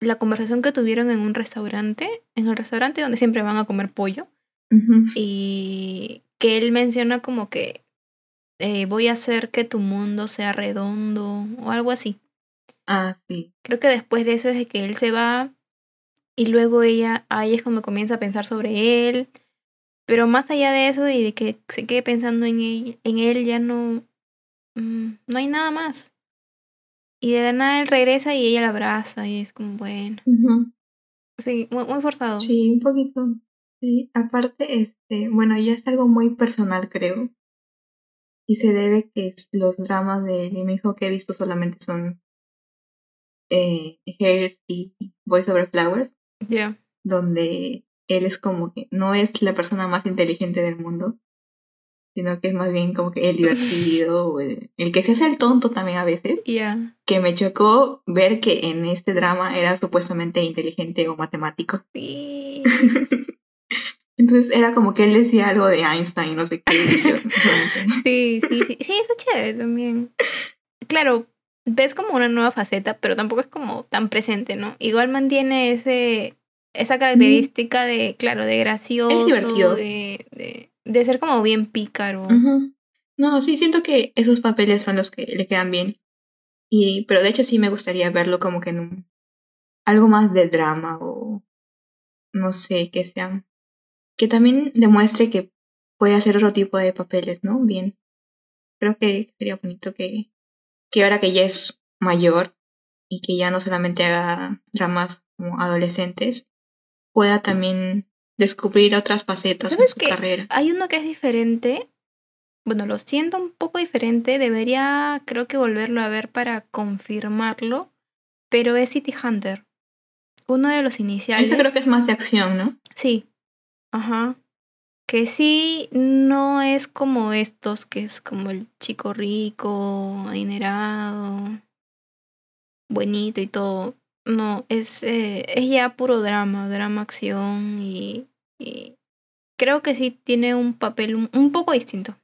Speaker 2: la conversación que tuvieron en un restaurante, en el restaurante donde siempre van a comer pollo, y que él menciona como que eh, voy a hacer que tu mundo sea redondo o algo así.
Speaker 1: Ah, sí.
Speaker 2: Creo que después de eso es de que él se va y luego ella, ahí es cuando comienza a pensar sobre él. Pero más allá de eso y de que se quede pensando en él, en él ya no, mm, no hay nada más. Y de la nada él regresa y ella la abraza y es como, bueno, sí, muy, muy forzado.
Speaker 1: Sí, un poquito. Sí, aparte, este, bueno, ya es algo muy personal, creo. Y se debe que los dramas de mi hijo que he visto solamente son eh, Hairs y Voice Over Flowers,
Speaker 2: Ya.
Speaker 1: donde él es como que no es la persona más inteligente del mundo, sino que es más bien como que el divertido, o el, el que se hace el tonto también a veces,
Speaker 2: Ya.
Speaker 1: que me chocó ver que en este drama era supuestamente inteligente o matemático.
Speaker 2: Sí.
Speaker 1: Entonces era como que él decía algo de Einstein, no sé qué. yo, "Bueno,
Speaker 2: Sí, sí, sí. Sí, está chévere también. Claro, ves como una nueva faceta, pero tampoco es como tan presente, ¿no? Igual mantiene ese, esa característica de, claro, de gracioso, de, de, de ser como bien pícaro.
Speaker 1: No, sí, siento que esos papeles son los que le quedan bien. Y, pero de hecho sí me gustaría verlo como que en un, algo más de drama o no sé, que sea, que también demuestre que puede hacer otro tipo de papeles, ¿no? Bien. Creo que sería bonito que, que ahora que ya es mayor y que ya no solamente haga dramas como adolescentes, pueda también descubrir otras facetas en
Speaker 2: ¿Sabes
Speaker 1: su carrera.
Speaker 2: Hay uno que es diferente. Bueno, lo siento un poco diferente. Debería, creo que volverlo a ver para confirmarlo. Pero es City Hunter. Uno de los iniciales.
Speaker 1: Ese creo que es más de acción, ¿no?
Speaker 2: Sí. Ajá. que sí no es como estos, que es como el chico rico, adinerado, bonito y todo. No, es, eh, es ya puro drama, drama, acción y, y creo que sí tiene un papel un, un poco distinto.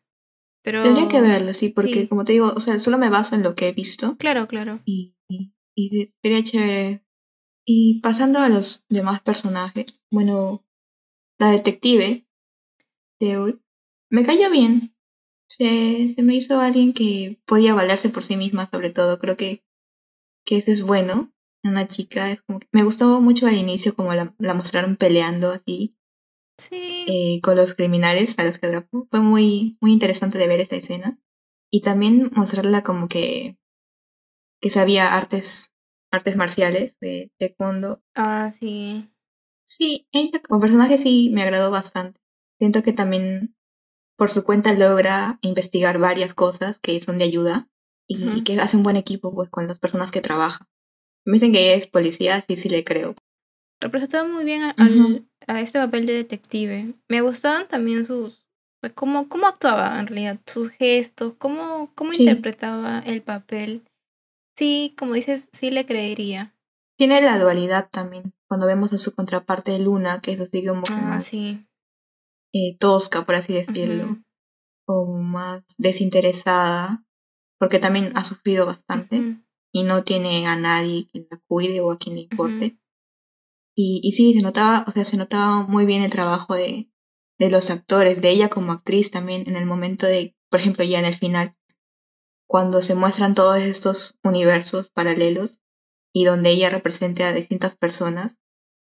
Speaker 2: Pero...
Speaker 1: Tendría que verlo, sí, porque
Speaker 2: sí.
Speaker 1: como te digo, o sea, solo me baso en lo que he visto
Speaker 2: Claro, claro.
Speaker 1: y, y, y sería chévere. Y pasando a los demás personajes, bueno, la detective, Seul, me cayó bien. Se, se me hizo alguien que podía valerse por sí misma, sobre todo. Creo que, que eso es bueno. Una chica, es como que me gustó mucho al inicio como la, la mostraron peleando así
Speaker 2: Sí.
Speaker 1: eh, con los criminales a los que atrapó. Fue muy, muy interesante de ver esa escena. Y también mostrarla como que, que sabía artes, artes marciales de taekwondo.
Speaker 2: Ah, sí.
Speaker 1: Sí, ella como personaje sí me agradó bastante. Siento que también por su cuenta logra investigar varias cosas que son de ayuda y, que hace un buen equipo pues con las personas que trabaja. Me dicen que ella es policía, sí, sí le creo.
Speaker 2: Representaba muy bien a, al- a este papel de detective. Me gustaban también sus... Cómo, cómo actuaba en realidad, sus gestos, cómo, cómo
Speaker 1: Sí.
Speaker 2: interpretaba el papel. Sí, como dices, sí le creería.
Speaker 1: Tiene la dualidad también. Cuando vemos a su contraparte Luna, que es así como que
Speaker 2: Ah,
Speaker 1: más
Speaker 2: sí.
Speaker 1: eh, tosca, por así decirlo,
Speaker 2: Ujú,
Speaker 1: o más desinteresada, porque también ha sufrido bastante
Speaker 2: ujú,
Speaker 1: y no tiene a nadie quien la cuide o a quien le importe. Y, y sí, se notaba, o sea, se notaba muy bien el trabajo de, de los actores, de ella como actriz también, en el momento de, por ejemplo, ya en el final, cuando se muestran todos estos universos paralelos y donde ella representa a distintas personas.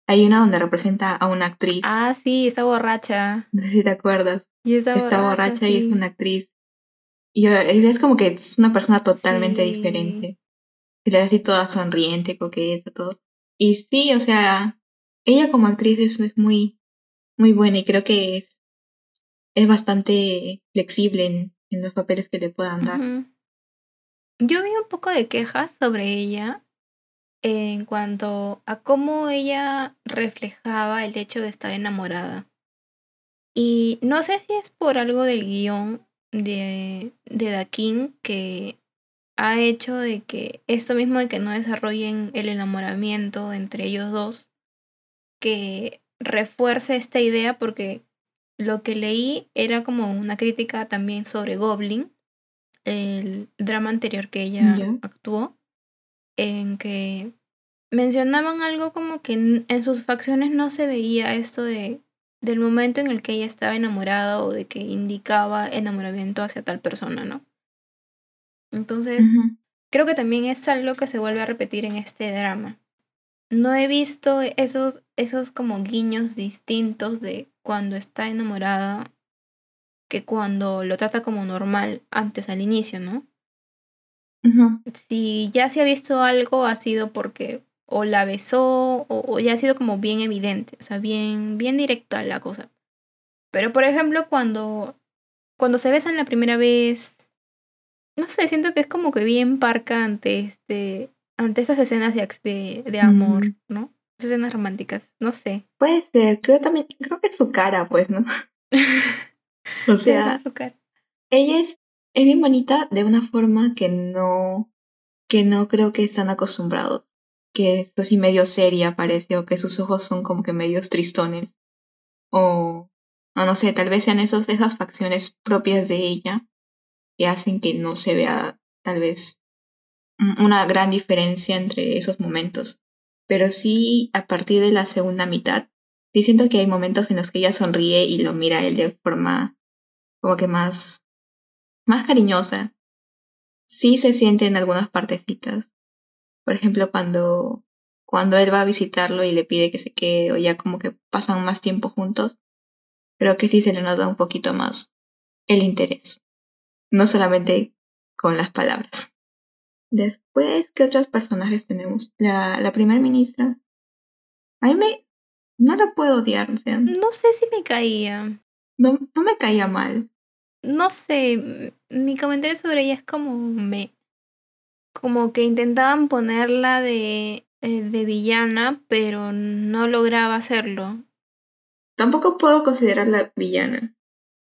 Speaker 1: Hay una donde representa a una actriz,
Speaker 2: Ah, sí, está borracha.
Speaker 1: no sé si te acuerdas,
Speaker 2: Y está,
Speaker 1: está
Speaker 2: borracha,
Speaker 1: borracha y es una actriz. Y eh, es como que es una persona totalmente
Speaker 2: Sí.
Speaker 1: diferente. Se le ve así toda sonriente, coqueta, todo. Y sí, o sea, ella como actriz es, es muy, muy buena y creo que es, es bastante flexible en, en los papeles que le puedan dar.
Speaker 2: Yo vi un poco de quejas sobre ella en cuanto a cómo ella reflejaba el hecho de estar enamorada. Y no sé si es por algo del guion de, de Dakin que ha hecho de que esto mismo de que no desarrollen el enamoramiento entre ellos dos, que refuerce esta idea porque lo que leí era como una crítica también sobre Goblin, el drama anterior que ella actuó, en que mencionaban algo como que en, sus facciones no se veía esto de del momento en el que ella estaba enamorada o de que indicaba enamoramiento hacia tal persona, ¿no? Entonces, creo que también es algo que se vuelve a repetir en este drama. No he visto esos, esos como guiños distintos de cuando está enamorada que cuando lo trata como normal antes al inicio, ¿no? Si ya se ha visto algo ha sido porque o la besó o, o ya ha sido como bien evidente, o sea, bien, bien directa la cosa. Pero por ejemplo, cuando, cuando se besan la primera vez, no sé, siento que es como que bien parca ante este, ante esas escenas de, de, de amor,
Speaker 1: Mm,
Speaker 2: ¿no? Escenas románticas, no sé.
Speaker 1: Puede ser, creo también, creo que es su cara, pues, ¿no? O sea,
Speaker 2: su cara.
Speaker 1: ella es, es bien bonita de una forma que no, que no creo que están acostumbrados. Que es así medio seria, parece, o que sus ojos son como que medios tristones. O, o no sé, tal vez sean esos, esas facciones propias de ella que hacen que no se vea tal vez un- una gran diferencia entre esos momentos. Pero sí, a partir de la segunda mitad, sí siento que hay momentos en los que ella sonríe y lo mira a él de forma como que más, más cariñosa. Sí se siente en algunas partecitas. Por ejemplo, cuando, cuando él va a visitarlo y le pide que se quede o ya como que pasan más tiempo juntos, creo que sí se le nota un poquito más el interés. No solamente con las palabras. Después, ¿qué otros personajes tenemos? La, la primer ministra. A mí me... No la puedo odiar, o sea,
Speaker 2: No sé si me caía.
Speaker 1: no, no me caía mal.
Speaker 2: No sé, mi comentario sobre ella es como me. Como que intentaban ponerla de, eh, de villana, pero no lograba hacerlo.
Speaker 1: tampoco puedo considerarla villana.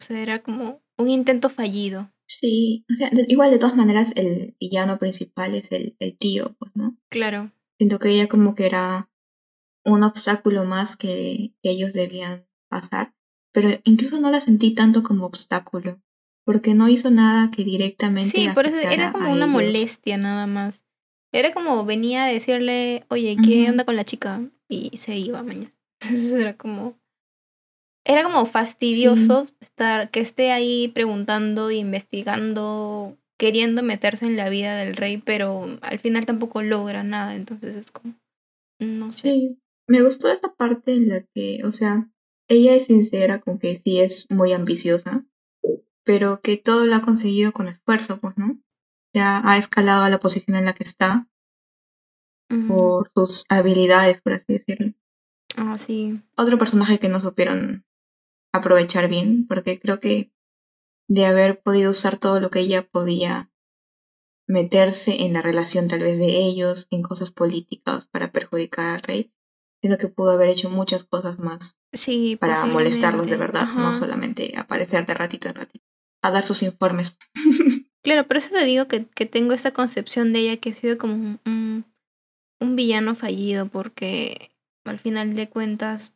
Speaker 2: O sea, era como un intento fallido.
Speaker 1: Sí, o sea, igual de todas maneras el villano principal es el, el tío, pues, ¿no?
Speaker 2: Claro.
Speaker 1: Siento que ella como que era un obstáculo más que, que ellos debían pasar, pero incluso no la sentí tanto como obstáculo, porque no hizo nada que directamente...
Speaker 2: Sí, por eso era como una
Speaker 1: ellos.
Speaker 2: molestia nada más. Era como venía a decirle, oye, ¿qué
Speaker 1: Ujú.
Speaker 2: onda con la chica? Y se iba, mañana. Entonces era como. Era como fastidioso estar, que esté ahí preguntando, investigando, queriendo meterse en la vida del rey, pero al final tampoco logra nada. Entonces es como. No sé.
Speaker 1: Sí, me gustó esa parte en la que, o sea, ella es sincera con que sí es muy ambiciosa, pero que todo lo ha conseguido con esfuerzo, pues, ¿no? Ya ha escalado a la posición en la que está por sus habilidades, por así decirlo.
Speaker 2: Ah, sí.
Speaker 1: Otro personaje que no supieron aprovechar bien, porque creo que de haber podido usar todo lo que ella podía meterse en la relación tal vez de ellos, en cosas políticas para perjudicar al rey, siento que pudo haber hecho muchas cosas más
Speaker 2: Sí,
Speaker 1: para molestarlos de verdad, no solamente aparecer de ratito en ratito, a dar sus informes.
Speaker 2: Claro, por eso te digo que, que tengo esa concepción de ella que ha sido como un, un, un villano fallido, porque al final de cuentas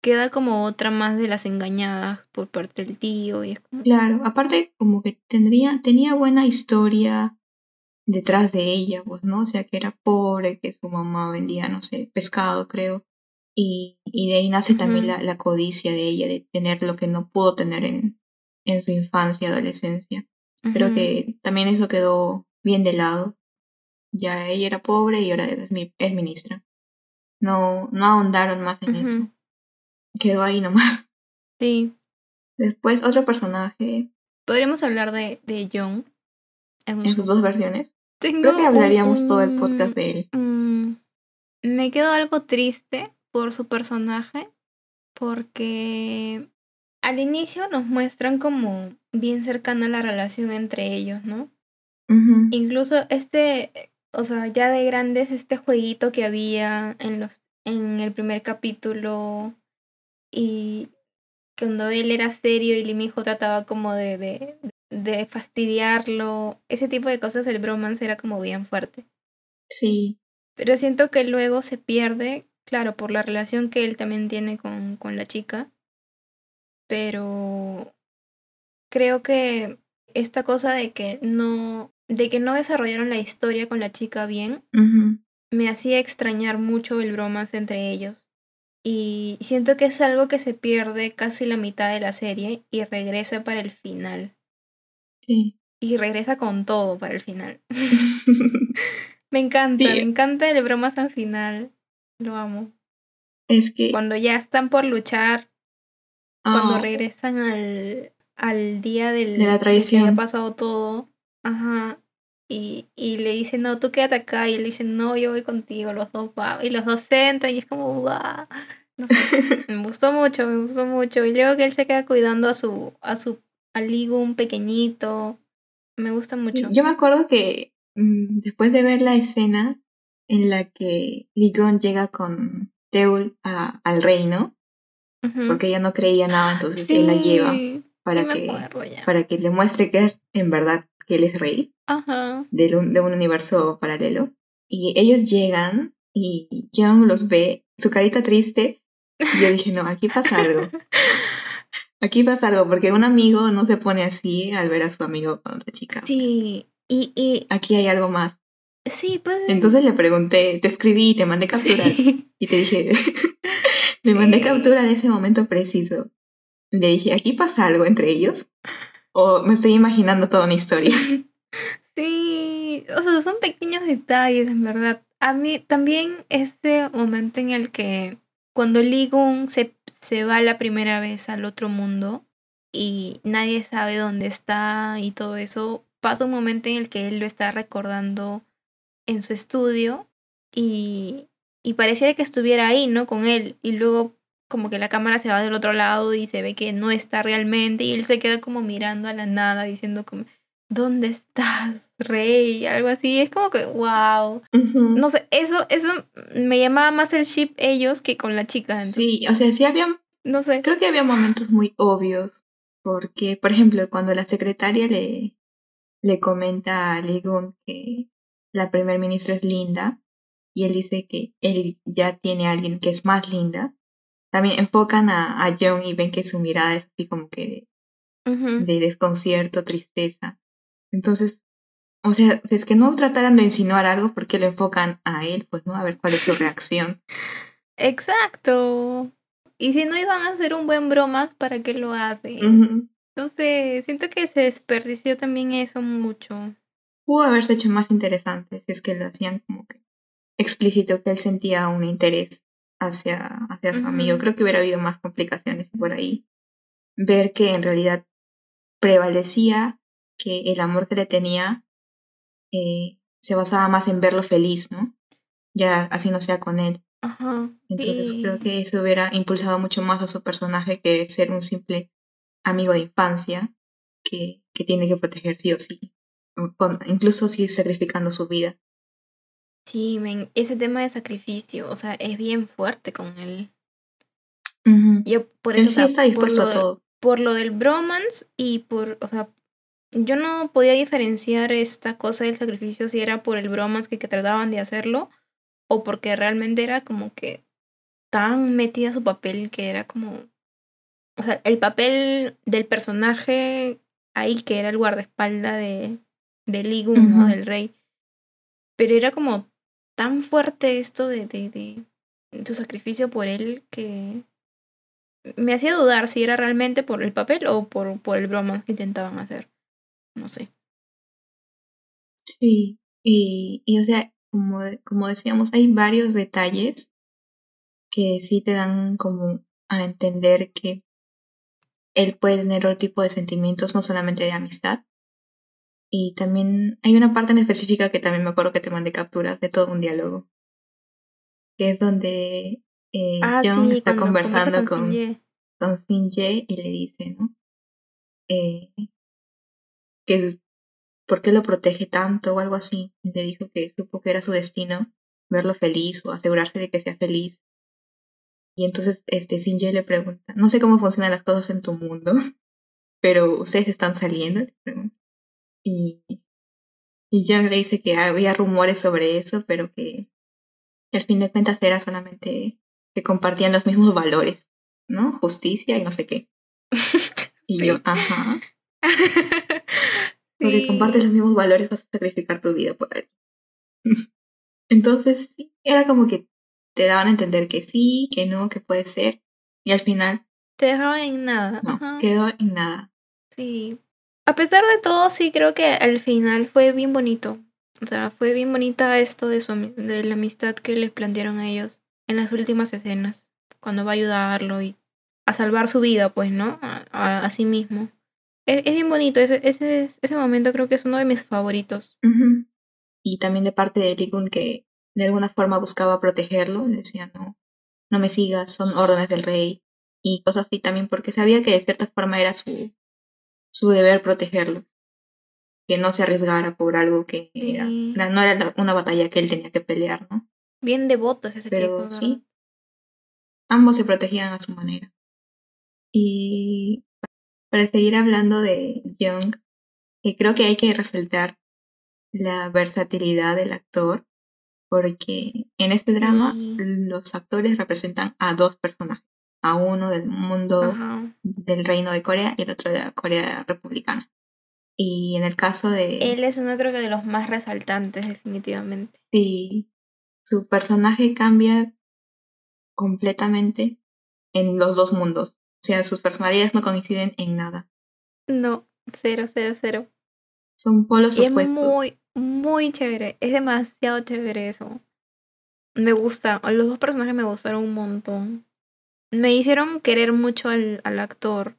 Speaker 2: queda como otra más de las engañadas por parte del tío y es como...
Speaker 1: Claro, aparte como que tendría, tenía buena historia detrás de ella, pues, ¿no? O sea, que era pobre, que su mamá vendía, no sé, pescado, creo. Y, y de ahí nace también la, la codicia de ella, de tener lo que no pudo tener en, en su infancia, adolescencia. Creo
Speaker 2: Ujú.
Speaker 1: que también eso quedó bien de lado. Ya ella era pobre y ahora es, mi- es ministra. No, no ahondaron más en eso. Quedó ahí nomás.
Speaker 2: Sí.
Speaker 1: Después, otro personaje
Speaker 2: Podríamos hablar de, de John. En,
Speaker 1: en sus dos versiones.
Speaker 2: Tengo
Speaker 1: Creo que
Speaker 2: un-
Speaker 1: hablaríamos todo el podcast de él.
Speaker 2: Mm, me quedo algo triste por su personaje porque al inicio nos muestran como bien cercana la relación entre ellos, ¿no? Incluso este, o sea, ya de grandes, este jueguito que había en los en el primer capítulo y cuando él era serio y Limijo trataba como de, de, de fastidiarlo, ese tipo de cosas, el bromance era como bien fuerte.
Speaker 1: Sí,
Speaker 2: Pero siento que luego se pierde, claro, por la relación que él también tiene con, con la chica. Pero creo que esta cosa de que no, de que no desarrollaron la historia con la chica bien, me hacía extrañar mucho el bromance entre ellos. Y siento que es algo que se pierde casi la mitad de la serie y regresa para el final.
Speaker 1: Sí.
Speaker 2: Y regresa con todo para el final. me encanta,
Speaker 1: Sí.
Speaker 2: me encanta el bromance al final. Lo amo.
Speaker 1: es que
Speaker 2: Cuando ya están por luchar, cuando
Speaker 1: ah,
Speaker 2: regresan al, al día del,
Speaker 1: De la
Speaker 2: de que
Speaker 1: traición.
Speaker 2: había pasado todo, ajá, y, y le dice, no, tú quédate acá, y él dice, no, yo voy contigo, los dos vamos, y los dos entran, y es como, guau, no sé, me gustó mucho, me gustó mucho, y luego que él se queda cuidando a su, a su, al un pequeñito, me gusta mucho.
Speaker 1: Yo me acuerdo que mm, después de ver la escena en la que Ligon llega con Teul a- al reino, porque ella no creía nada, entonces él la lleva para que, para que le muestre que es en verdad que él es rey de un, de un universo paralelo. Y ellos llegan y John los ve, su carita triste, y yo dije, no, aquí pasa algo. Aquí pasa algo, porque un amigo no se pone así al ver a su amigo con otra chica.
Speaker 2: Sí, y, y
Speaker 1: Aquí hay algo más.
Speaker 2: sí, pues...
Speaker 1: Entonces le pregunté, te escribí y te mandé captura.
Speaker 2: sí.
Speaker 1: Y te dije, le mandé
Speaker 2: Sí.
Speaker 1: captura de ese momento preciso. Le dije, ¿aquí pasa algo entre ellos? ¿O me estoy imaginando toda una historia?
Speaker 2: Sí, o sea, son pequeños detalles, en verdad. A mí también ese momento en el que cuando Ligun se, se va la primera vez al otro mundo y nadie sabe dónde está y todo eso, pasa un momento en el que él lo está recordando en su estudio y, y pareciera que estuviera ahí, ¿no? Con él y luego como que la cámara se va del otro lado y se ve que no está realmente y él se queda como mirando a la nada diciendo como ¿dónde estás, rey? Algo así. Es como que, wow. No sé, eso, eso me llamaba más el ship ellos que con la chica. entonces-
Speaker 1: Sí, o sea, sí habían
Speaker 2: No sé.
Speaker 1: Creo que había momentos muy obvios, porque, por ejemplo, cuando la secretaria le, le comenta a Ligun que la primer ministra es linda, y él dice que él ya tiene a alguien que es más linda, también enfocan a, a John y ven que su mirada es así como que de desconcierto, tristeza. Entonces, o sea, si es que no trataran de insinuar algo, porque lo enfocan a él? Pues no, a ver cuál es su reacción.
Speaker 2: Exacto. Y si no iban a hacer un buen bromas, ¿para qué lo hacen? Entonces, siento que se desperdició también eso mucho.
Speaker 1: Pudo haberse hecho más interesante si es que lo hacían como que explícito que él sentía un interés hacia, hacia su amigo. Creo que hubiera habido más complicaciones por ahí. Ver que en realidad prevalecía que el amor que le tenía eh, se basaba más en verlo feliz, ¿no? Ya así no sea con él.
Speaker 2: Ajá.
Speaker 1: Entonces creo que eso hubiera impulsado mucho más a su personaje que ser un simple amigo de infancia que, que tiene que proteger sí o sí, incluso si sacrificando su vida.
Speaker 2: Sí, ese tema de sacrificio, o sea, es bien fuerte con él. Yo por eso,
Speaker 1: está dispuesto
Speaker 2: por, lo,
Speaker 1: a todo.
Speaker 2: por lo del bromance y por, o sea, yo no podía diferenciar esta cosa del sacrificio si era por el bromance que, que trataban de hacerlo o porque realmente era como que tan metida su papel que era como, o sea, el papel del personaje ahí que era el guardaespaldas de, de Ligun, ¿no? Del rey. Pero era como tan fuerte esto de, de, de tu sacrificio por él que me hacía dudar si era realmente por el papel o por, por el broma que intentaban hacer. No sé.
Speaker 1: Sí, y, y o sea, como, como decíamos, hay varios detalles que sí te dan como a entender que él puede tener otro tipo de sentimientos, no solamente de amistad. Y también hay una parte en específica que también me acuerdo que te mandé capturas de todo un diálogo, que es donde eh,
Speaker 2: ah,
Speaker 1: John
Speaker 2: sí,
Speaker 1: está conversando
Speaker 2: con,
Speaker 1: con, Sinje y le dice, ¿no? Eh, que por qué lo protege tanto o algo así. Y le dijo que supo que era su destino verlo feliz o asegurarse de que sea feliz. Y entonces este Sinje le pregunta, no sé cómo funcionan las cosas en tu mundo, pero ustedes están saliendo. Y, y John le dice que había rumores sobre eso, pero que al fin de cuentas era solamente que compartían los mismos valores, ¿no? Justicia y no sé qué. Y yo, ajá. Porque compartes los mismos valores, vas a sacrificar tu vida por él. Entonces, sí, era como que te daban a entender que sí, que no, que puede ser. Y al final.
Speaker 2: Te dejaban en nada.
Speaker 1: No, quedó en nada.
Speaker 2: Sí. A pesar de todo, sí creo que al final fue bien bonito. O sea, fue bien bonita esto de, su, de la amistad que les plantearon a ellos en las últimas escenas, cuando va a ayudarlo y a salvar su vida, pues, ¿no? A, sí mismo. Es, bien bonito, ese, ese, ese momento creo que es uno de mis favoritos.
Speaker 1: Y también de parte de Ligun que de alguna forma buscaba protegerlo, decía, no, no me sigas, son órdenes del rey y cosas así también, porque sabía que de cierta forma era su, su deber protegerlo, que no se arriesgara por algo que era, no era una batalla que él tenía que pelear, ¿no?
Speaker 2: Bien devotos ese
Speaker 1: Pero sí, ambos se protegían a su manera. Y para seguir hablando de Young, que creo que hay que resaltar la versatilidad del actor, porque en este drama los actores representan a dos personajes, a uno del mundo del reino de Corea y el otro de la Corea republicana. Y en el caso de...
Speaker 2: Él es uno creo que de los más resaltantes definitivamente.
Speaker 1: Sí, su personaje cambia completamente en los dos mundos. O sea, sus personalidades no coinciden en nada.
Speaker 2: No, cero, cero, cero.
Speaker 1: Son polos
Speaker 2: y
Speaker 1: opuestos.
Speaker 2: Es muy, muy chévere. Es demasiado chévere eso. Me gusta. Los dos personajes me gustaron un montón. Me hicieron querer mucho al, al actor.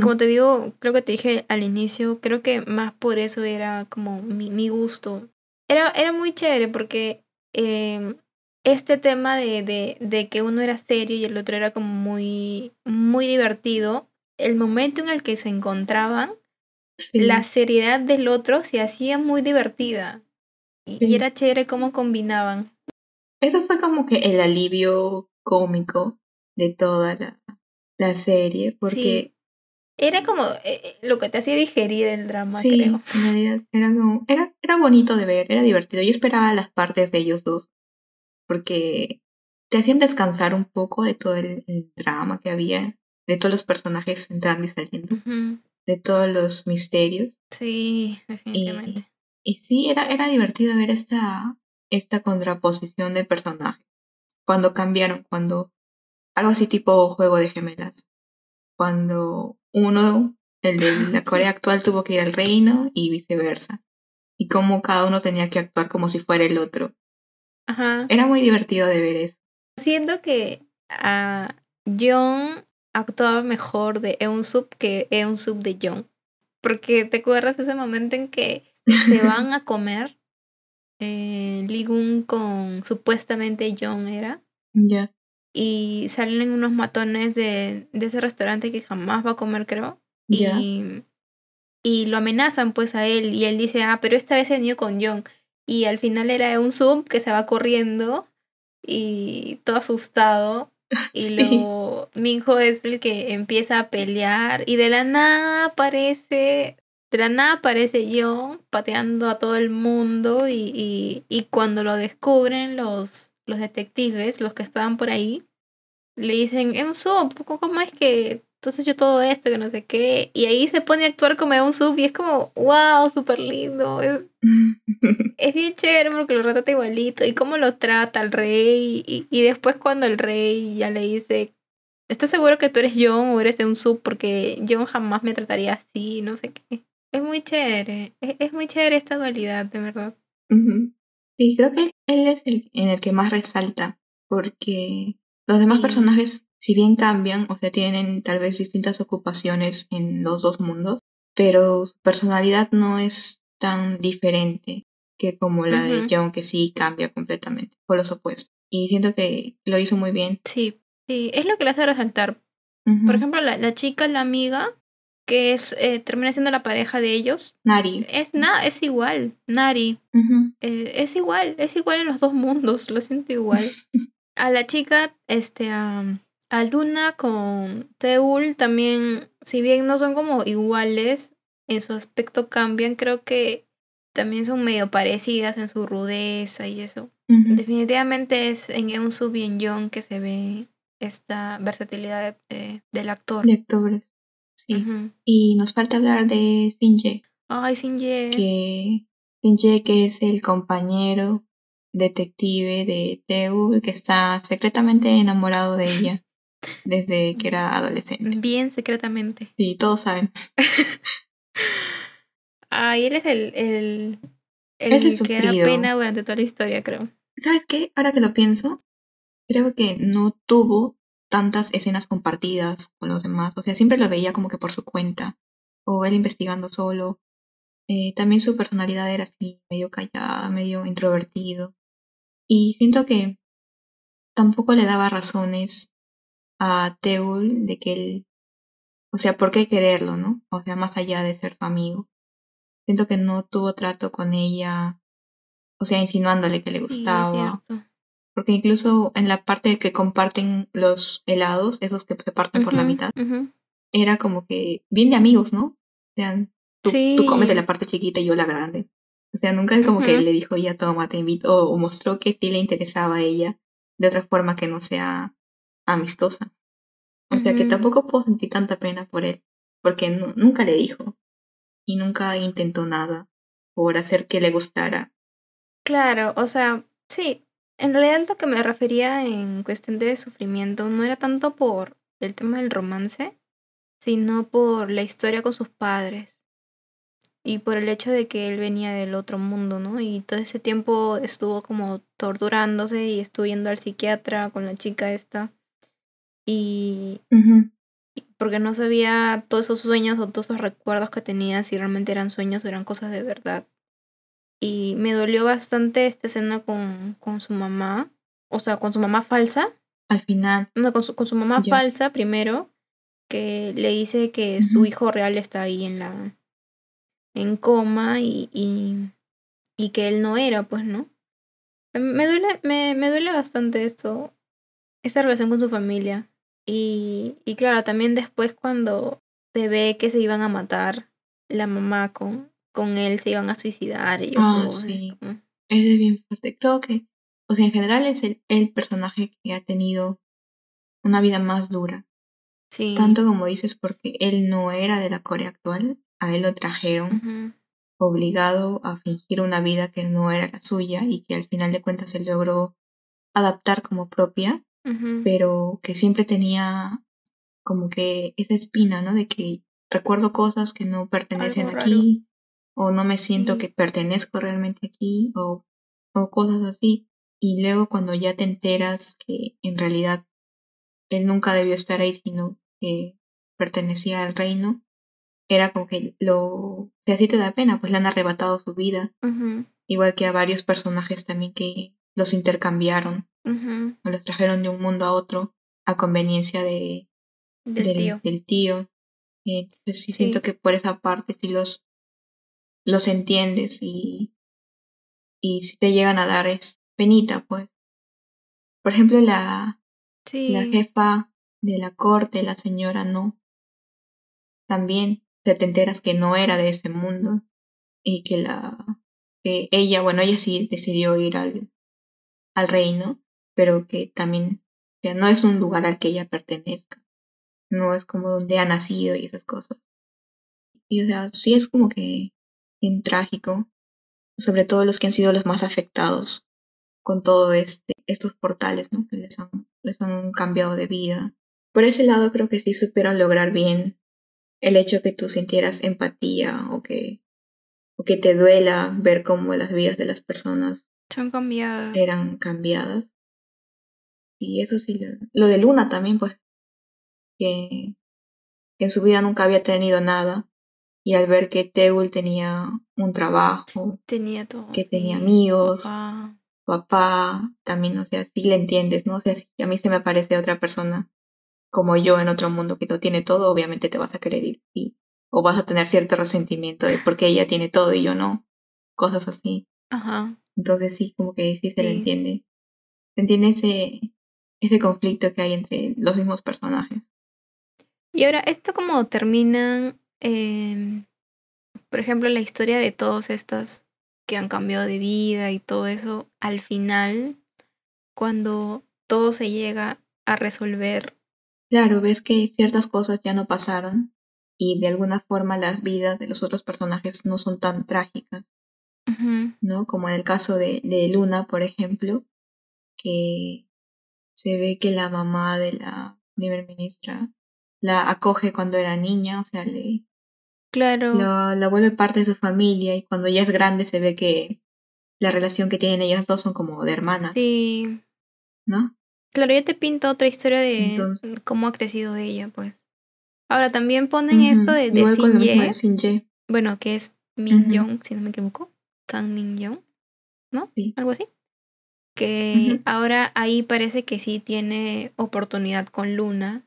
Speaker 2: Como te digo, creo que te dije al inicio, creo que más por eso era como mi, mi gusto. Era, era muy chévere porque Em, este tema de, de, de, que uno era serio y el otro era como muy, muy divertido, el momento en el que se encontraban, la seriedad del otro se hacía muy divertida. Y, era chévere cómo combinaban.
Speaker 1: Eso fue como que el alivio cómico de toda la, la serie, porque
Speaker 2: Sí. Era como eh, lo que te hacía digerir el drama,
Speaker 1: sí,
Speaker 2: creo.
Speaker 1: en realidad era, como- era, era bonito de ver, era divertido. Yo esperaba las partes de ellos dos, porque te hacían descansar un poco de todo el, el drama que había, de todos los personajes entrando y saliendo, de todos los misterios.
Speaker 2: Sí, definitivamente.
Speaker 1: Y sí, era, era divertido ver esta, esta contraposición de personajes. Cuando cambiaron, cuando algo así tipo juego de gemelas. Cuando uno, el de la
Speaker 2: Sí.
Speaker 1: Corea actual, tuvo que ir al reino y viceversa. Y cómo cada uno tenía que actuar como si fuera el otro.
Speaker 2: Ajá.
Speaker 1: Era muy divertido de ver eso.
Speaker 2: Siento que a John actuaba mejor de Eun-sub que Eun-sub de John. Porque te acuerdas ese momento en que se van a comer eh, Lee-gun con supuestamente John era
Speaker 1: Ya.
Speaker 2: y salen unos matones de, de ese restaurante que jamás va a comer creo
Speaker 1: Ya.
Speaker 2: y, y lo amenazan pues a él y él dice ah pero esta vez he venido con John y al final era un sub que se va corriendo y todo asustado y
Speaker 1: Sí.
Speaker 2: luego Minho es el que empieza a pelear y de la nada aparece de la nada aparece John pateando a todo el mundo y, y, y cuando lo descubren los, los detectives, los que estaban por ahí, le dicen, un sub, ¿cómo es que entonces yo todo esto, que no sé qué? Y ahí se pone a actuar como un sub y es como, wow, súper lindo. Es, es bien chévere porque lo retrata igualito y cómo lo trata al rey. Y, y después cuando el rey ya le dice, ¿estás seguro que tú eres John o eres de un sub? Porque John jamás me trataría así, no sé qué. Es muy chévere, es, es muy chévere esta dualidad, de verdad.
Speaker 1: Sí, creo que él es el en el que más resalta, porque los demás
Speaker 2: Sí.
Speaker 1: personajes, si bien cambian, o sea, tienen tal vez distintas ocupaciones en los dos mundos, pero su personalidad no es tan diferente que como la de. John, que sí cambia completamente, por los opuestos. Y siento que lo hizo muy bien.
Speaker 2: Sí, sí, es lo que le hace resaltar. Por ejemplo, la, la chica, la amiga, que es eh, termina siendo la pareja de ellos,
Speaker 1: Nari.
Speaker 2: es nada, es igual. Nari, eh, es igual, es igual en los dos mundos, lo siento igual. A la chica, este, a, a Luna con Teul también, si bien no son como iguales, en su aspecto cambian, creo que también son medio parecidas en su rudeza y eso. Definitivamente es en Eun-sub y en Young que se ve esta versatilidad de- de- del actor.
Speaker 1: De actores. Sí. Y nos falta hablar de Shinje.
Speaker 2: Ay, Shinje.
Speaker 1: que Shinje que es el compañero detective de Teul que está secretamente enamorado de ella desde que era adolescente.
Speaker 2: Bien secretamente.
Speaker 1: Sí, todos saben.
Speaker 2: Ay, él es el, el, el
Speaker 1: Es el
Speaker 2: que da pena durante toda la historia, creo.
Speaker 1: ¿Sabes qué? Ahora que lo pienso, creo que no tuvo tantas escenas compartidas con los demás. O sea, siempre lo veía como que por su cuenta. O él investigando solo. Eh, también su personalidad era así, medio callada, medio introvertido. Y siento que tampoco le daba razones a Teul de que él, o sea, por qué quererlo, ¿no? O sea, más allá de ser su amigo. Siento que no tuvo trato con ella, o sea, insinuándole que le gustaba. Porque incluso en la parte que comparten los helados, esos que se parten por la mitad, era como que bien de amigos, ¿no? O sea, tú,
Speaker 2: Sí.
Speaker 1: tú cómete la parte chiquita y yo la grande. O sea, nunca es como que le dijo, ya toma, te invito, o, o mostró que sí le interesaba a ella de otra forma que no sea amistosa. O sea, que tampoco puedo sentir tanta pena por él, porque nu- nunca le dijo y nunca intentó nada por hacer que le gustara.
Speaker 2: Claro, o sea, sí. En realidad lo que me refería en cuestión de sufrimiento no era tanto por el tema del romance, sino por la historia con sus padres. Y por el hecho de que él venía del otro mundo, ¿no? Y todo ese tiempo estuvo como torturándose y estuvo yendo al psiquiatra con la chica esta. Y porque no sabía todos esos sueños o todos esos recuerdos que tenía, si realmente eran sueños o eran cosas de verdad. Y me dolió bastante esta escena con, con su mamá, o sea, con su mamá falsa,
Speaker 1: Al final,
Speaker 2: no, con su, con su mamá falsa primero, que le dice que su hijo real está ahí en la en coma y, y, y que él no era, pues, ¿no? Me duele, me, me duele bastante esto, esta relación con su familia. Y, y claro, también después cuando se ve que se iban a matar, la mamá con, con él se iban a suicidar. Y yo
Speaker 1: Ah,
Speaker 2: como, es
Speaker 1: sí.
Speaker 2: como-
Speaker 1: Ese es bien fuerte. Creo que, o sea, en general es el, el personaje que ha tenido una vida más dura.
Speaker 2: sí.
Speaker 1: Tanto como dices, porque él no era de la Corea actual, a él lo trajeron obligado a fingir una vida que no era la suya y que al final de cuentas se logró adaptar como propia, pero que siempre tenía como que esa espina, ¿no? De que recuerdo cosas que no pertenecen
Speaker 2: Algo
Speaker 1: aquí, o no me siento
Speaker 2: Sí.
Speaker 1: que pertenezco realmente aquí, o, o cosas así. Y luego cuando ya te enteras que en realidad él nunca debió estar ahí, sino que pertenecía al reino, era como que lo... O sea, sí te da pena, pues le han arrebatado su vida, igual que a varios personajes también que los intercambiaron, o los trajeron de un mundo a otro a conveniencia de,
Speaker 2: Del
Speaker 1: del,
Speaker 2: tío.
Speaker 1: del tío. Entonces sí,
Speaker 2: Sí.
Speaker 1: siento que por esa parte sí los, los entiendes y, y si te llegan a dar es penita, pues. Por ejemplo, la,
Speaker 2: Sí.
Speaker 1: la jefa de la corte, la señora no, también se te enteras que no era de ese mundo y que la que ella, bueno, ella sí decidió ir al, al reino, pero que también, o sea, no es un lugar al que ella pertenezca, no es como donde ha nacido y esas cosas. Y o sea, sí es como que bien trágico, sobre todo los que han sido los más afectados con todo este, estos portales, ¿no? Que les han, les cambiado de vida. Por ese lado creo que sí supieron lograr bien el hecho que tú sintieras empatía o que, o que te duela ver cómo las vidas de las personas
Speaker 2: Son cambiadas.
Speaker 1: eran cambiadas. Y eso sí, lo, lo de Luna también, pues, que, que en su vida nunca había tenido nada. Y al ver que Teul tenía un trabajo,
Speaker 2: Tenía todo.
Speaker 1: que
Speaker 2: sí.
Speaker 1: tenía amigos,
Speaker 2: Papá.
Speaker 1: papá, también, o sea, sí le entiendes, ¿no? O sea, si a mí se me aparece otra persona como yo en otro mundo que no tiene todo, obviamente te vas a querer ir y, o vas a tener cierto resentimiento de por qué ella tiene todo y yo no, cosas así.
Speaker 2: Ajá.
Speaker 1: Entonces sí, como que sí se le entiende. Se entiende ese, ese conflicto que hay entre los mismos personajes.
Speaker 2: Y ahora, esto como terminan, em, por ejemplo, la historia de todos estos que han cambiado de vida y todo eso, al final, cuando todo se llega a resolver,
Speaker 1: Claro, ves que ciertas cosas ya no pasaron y de alguna forma las vidas de los otros personajes no son tan trágicas. ¿No? Como en el caso de, de Luna, por ejemplo, que se ve que la mamá de la primer ministra la acoge cuando era niña, o sea, le,
Speaker 2: claro,
Speaker 1: la, la vuelve parte de su familia y cuando ya es grande se ve que la relación que tienen ellas dos son como de hermanas,
Speaker 2: sí,
Speaker 1: ¿no?
Speaker 2: claro, ya te pinta otra historia de
Speaker 1: Entonces-
Speaker 2: cómo ha crecido ella, pues. Ahora también ponen esto de, de Sin
Speaker 1: mismo
Speaker 2: Ye,
Speaker 1: de Sin Ye.
Speaker 2: bueno, que es Min. Young, si no me equivoco, Kang Min Young, ¿no?
Speaker 1: Sí.
Speaker 2: Algo así. Que ahora ahí parece que sí tiene oportunidad con Luna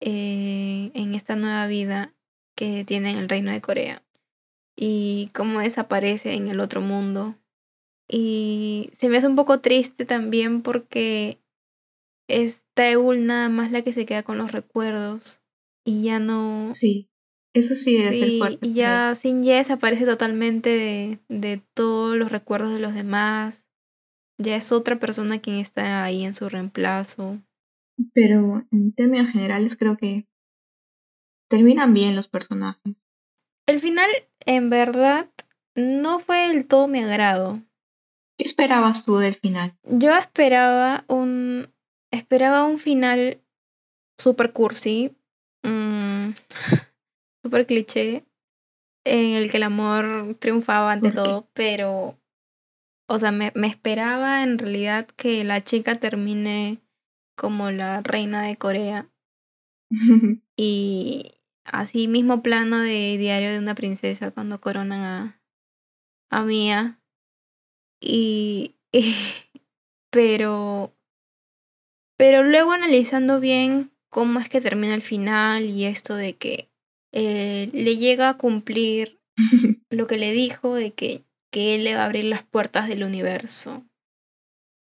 Speaker 2: eh, en esta nueva vida que tiene en el reino de Corea. Y cómo desaparece en el otro mundo. Y se me hace un poco triste también porque es Taeul nada más la que se queda con los recuerdos. Y ya no.
Speaker 1: Sí, eso sí debe ser fuerte.
Speaker 2: y ya Sin Ye desaparece totalmente de, de todos los recuerdos de los demás. Ya es otra persona quien está ahí en su reemplazo.
Speaker 1: Pero en términos generales creo que terminan bien los personajes.
Speaker 2: El final, en verdad, no fue del todo mi agrado.
Speaker 1: ¿Qué esperabas tú del final?
Speaker 2: Yo esperaba un. Esperaba un final super cursi. mm, super cliché. En el que el amor triunfaba ante todo. Pero. O sea, me, me esperaba en realidad que la chica termine como la reina de Corea. Y así mismo plano de diario de una princesa cuando coronan a, a Mia. Y, y- pero pero luego analizando bien cómo es que termina el final y esto de que eh, le llega a cumplir lo que le dijo de que, que él le va a abrir las puertas del universo.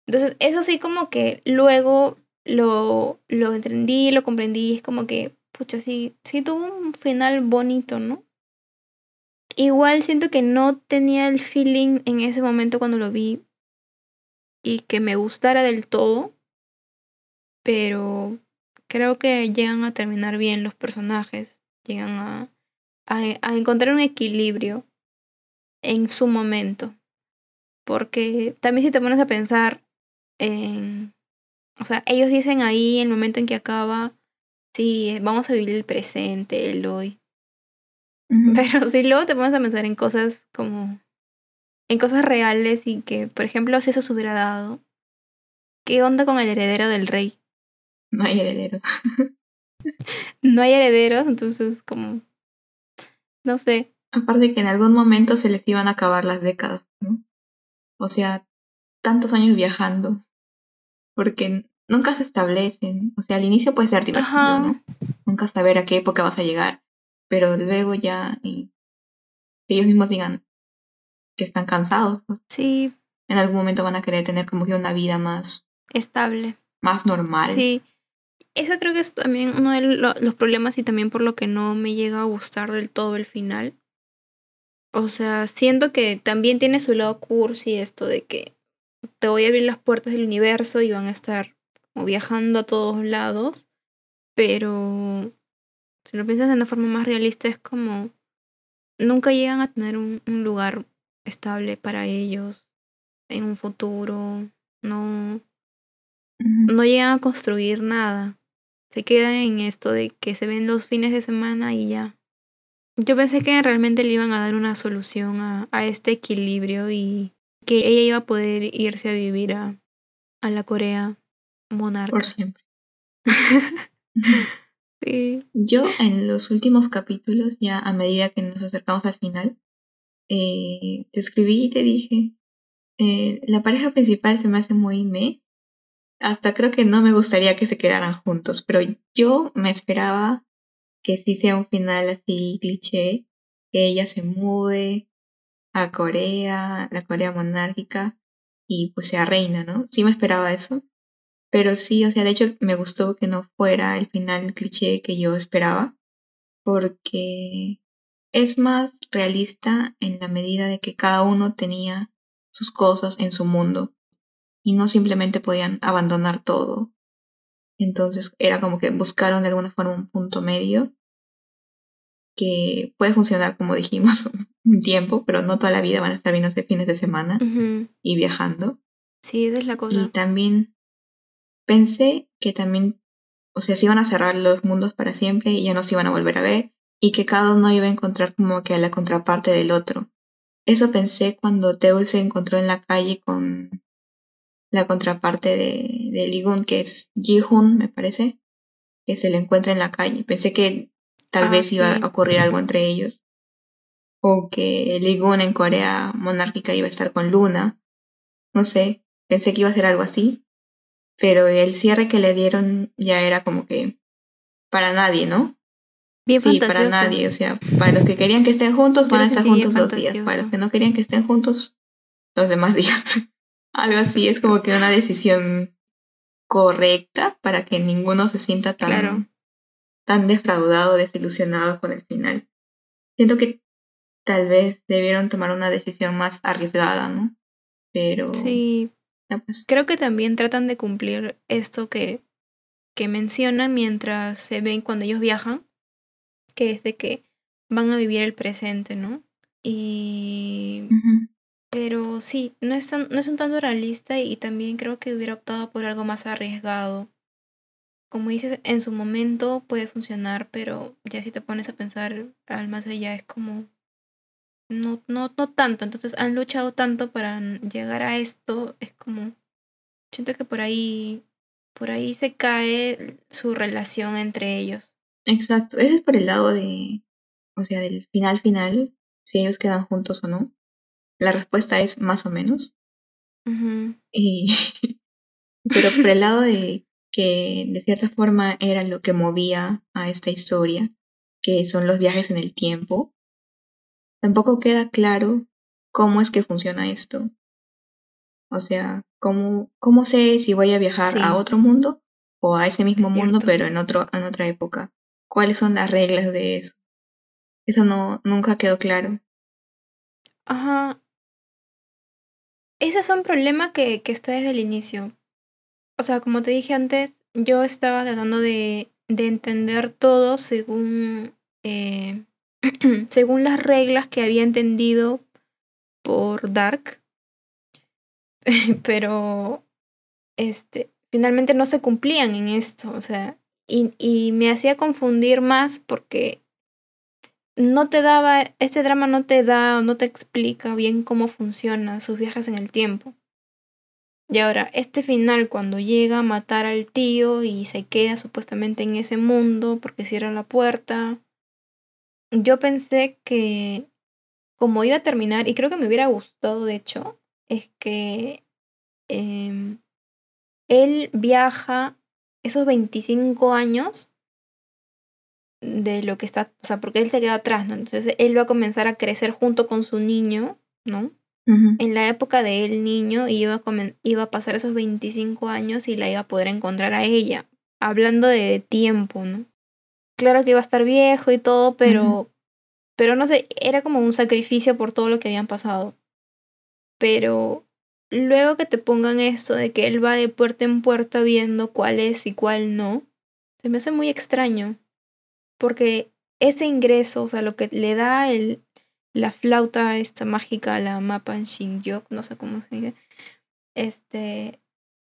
Speaker 2: Entonces, eso sí como que luego lo, lo entendí, lo comprendí, es como que, pucha, sí, sí tuvo un final bonito, ¿no? Igual siento que no tenía el feeling en ese momento cuando lo vi y que me gustara del todo, pero creo que llegan a terminar bien los personajes, llegan a, a, encontrar un equilibrio en su momento. Porque también si te pones a pensar en... O sea, ellos dicen ahí el momento en que acaba, sí, vamos a vivir el presente, el hoy. Pero si luego te pones a pensar en cosas como... En cosas reales y que, por ejemplo, si eso se hubiera dado, ¿qué onda con el heredero del rey?
Speaker 1: No hay heredero.
Speaker 2: no hay herederos, entonces como... No sé.
Speaker 1: Aparte que en algún momento se les iban a acabar las décadas, ¿no? O sea, tantos años viajando. Porque nunca se establecen. O sea, al inicio puede ser divertido, ¿no? Nunca saber a qué época vas a llegar. Pero luego ya y ellos mismos digan que están cansados.
Speaker 2: Sí.
Speaker 1: En algún momento van a querer tener como que una vida más
Speaker 2: estable.
Speaker 1: Más normal.
Speaker 2: Sí. Eso creo que es también uno de los problemas y también por lo que no me llega a gustar del todo el final. O sea, siento que también tiene su lado cursi esto de que te voy a abrir las puertas del universo y van a estar como viajando a todos lados, pero si lo piensas de una forma más realista es como nunca llegan a tener un, un lugar estable para ellos en un futuro, no, no llegan a construir nada se queda en esto de que se ven los fines de semana y ya. Yo pensé que realmente le iban a dar una solución a, a este equilibrio y que ella iba a poder irse a vivir a, a la Corea monarca.
Speaker 1: Por siempre.
Speaker 2: sí.
Speaker 1: Yo en los últimos capítulos, ya a medida que nos acercamos al final, eh, te escribí y te dije, eh, la pareja principal se me hace muy me, hasta creo que no me gustaría que se quedaran juntos, pero yo me esperaba que sí sea un final así cliché, que ella se mude a Corea, la Corea monárquica, y pues sea reina, ¿no? Sí me esperaba eso. Pero sí, o sea, de hecho me gustó que no fuera el final cliché que yo esperaba, porque es más realista en la medida de que cada uno tenía sus cosas en su mundo y no simplemente podían abandonar todo. Entonces era como que buscaron de alguna forma un punto medio que puede funcionar, como dijimos, un tiempo, pero no toda la vida van a estar viendo fines de semana y viajando.
Speaker 2: Sí, esa es la cosa.
Speaker 1: Y también pensé que también, o sea, se iban a cerrar los mundos para siempre y ya no se iban a volver a ver y que cada uno iba a encontrar como que a la contraparte del otro. Eso pensé cuando Teul se encontró en la calle con la contraparte de, de Ligun, que es Ji-Hun, me parece, que se le encuentra en la calle. Pensé que tal ah, vez iba a ocurrir algo entre ellos. O que Ligun en Corea monárquica iba a estar con Luna. No sé, pensé que iba a ser algo así. Pero el cierre que le dieron ya era como que para nadie, ¿no?
Speaker 2: Bien
Speaker 1: sí, para nadie. O sea, para los que querían que estén juntos, van a estar juntos dos días. Para los que no querían que estén juntos, los demás días. Algo así, es como que una decisión correcta para que ninguno se sienta tan, tan defraudado, desilusionado con el final. Siento que tal vez debieron tomar una decisión más arriesgada, ¿no? Pero...
Speaker 2: Sí. Pues. Creo que también tratan de cumplir esto que, que mencionan mientras se ven cuando ellos viajan, que es de que van a vivir el presente, ¿no? Y... Pero sí, no es, no es un tanto realista y también creo que hubiera optado por algo más arriesgado. Como dices, en su momento puede funcionar, pero ya si te pones a pensar al más allá es como no, no, no tanto. Entonces han luchado tanto para llegar a esto, es como siento que por ahí, por ahí se cae su relación entre ellos.
Speaker 1: Exacto, ese es por el lado de, o sea, del final final, si ellos quedan juntos o no. La respuesta es más o menos. y, pero por el lado de que de cierta forma era lo que movía a esta historia, que son los viajes en el tiempo, tampoco queda claro cómo es que funciona esto. O sea, cómo, cómo sé si voy a viajar a otro mundo o a ese mismo
Speaker 2: Es
Speaker 1: mundo, pero en, otro, en otra época. ¿Cuáles son las reglas de eso? Eso no, nunca quedó claro.
Speaker 2: Ajá. Ese es un problema que, que está desde el inicio. O sea, como te dije antes, yo estaba tratando de, de entender todo según, eh, según las reglas que había entendido por Dark. Pero este, finalmente no se cumplían en esto. O sea, y, y me hacía confundir más porque no te daba, este drama no te da no te explica bien cómo funciona sus viajes en el tiempo. Y ahora, este final, cuando llega a matar al tío y se queda supuestamente en ese mundo porque cierra la puerta, yo pensé que como iba a terminar, y creo que me hubiera gustado de hecho, es que eh, él viaja esos 25 años de lo que está, o sea, porque él se queda atrás, ¿no? Entonces él va a comenzar a crecer junto con su niño, ¿no? En la época de él niño y iba a, iba a pasar esos 25 años y la iba a poder encontrar a ella, hablando de tiempo, ¿no? Claro que iba a estar viejo y todo, pero, pero no sé, era como un sacrificio por todo lo que habían pasado. Pero luego que te pongan esto de que él va de puerta en puerta viendo cuál es y cuál no, se me hace muy extraño. Porque ese ingreso, o sea, lo que le da el, la flauta esta mágica, la Mapan Shinjok, no sé cómo se dice, este,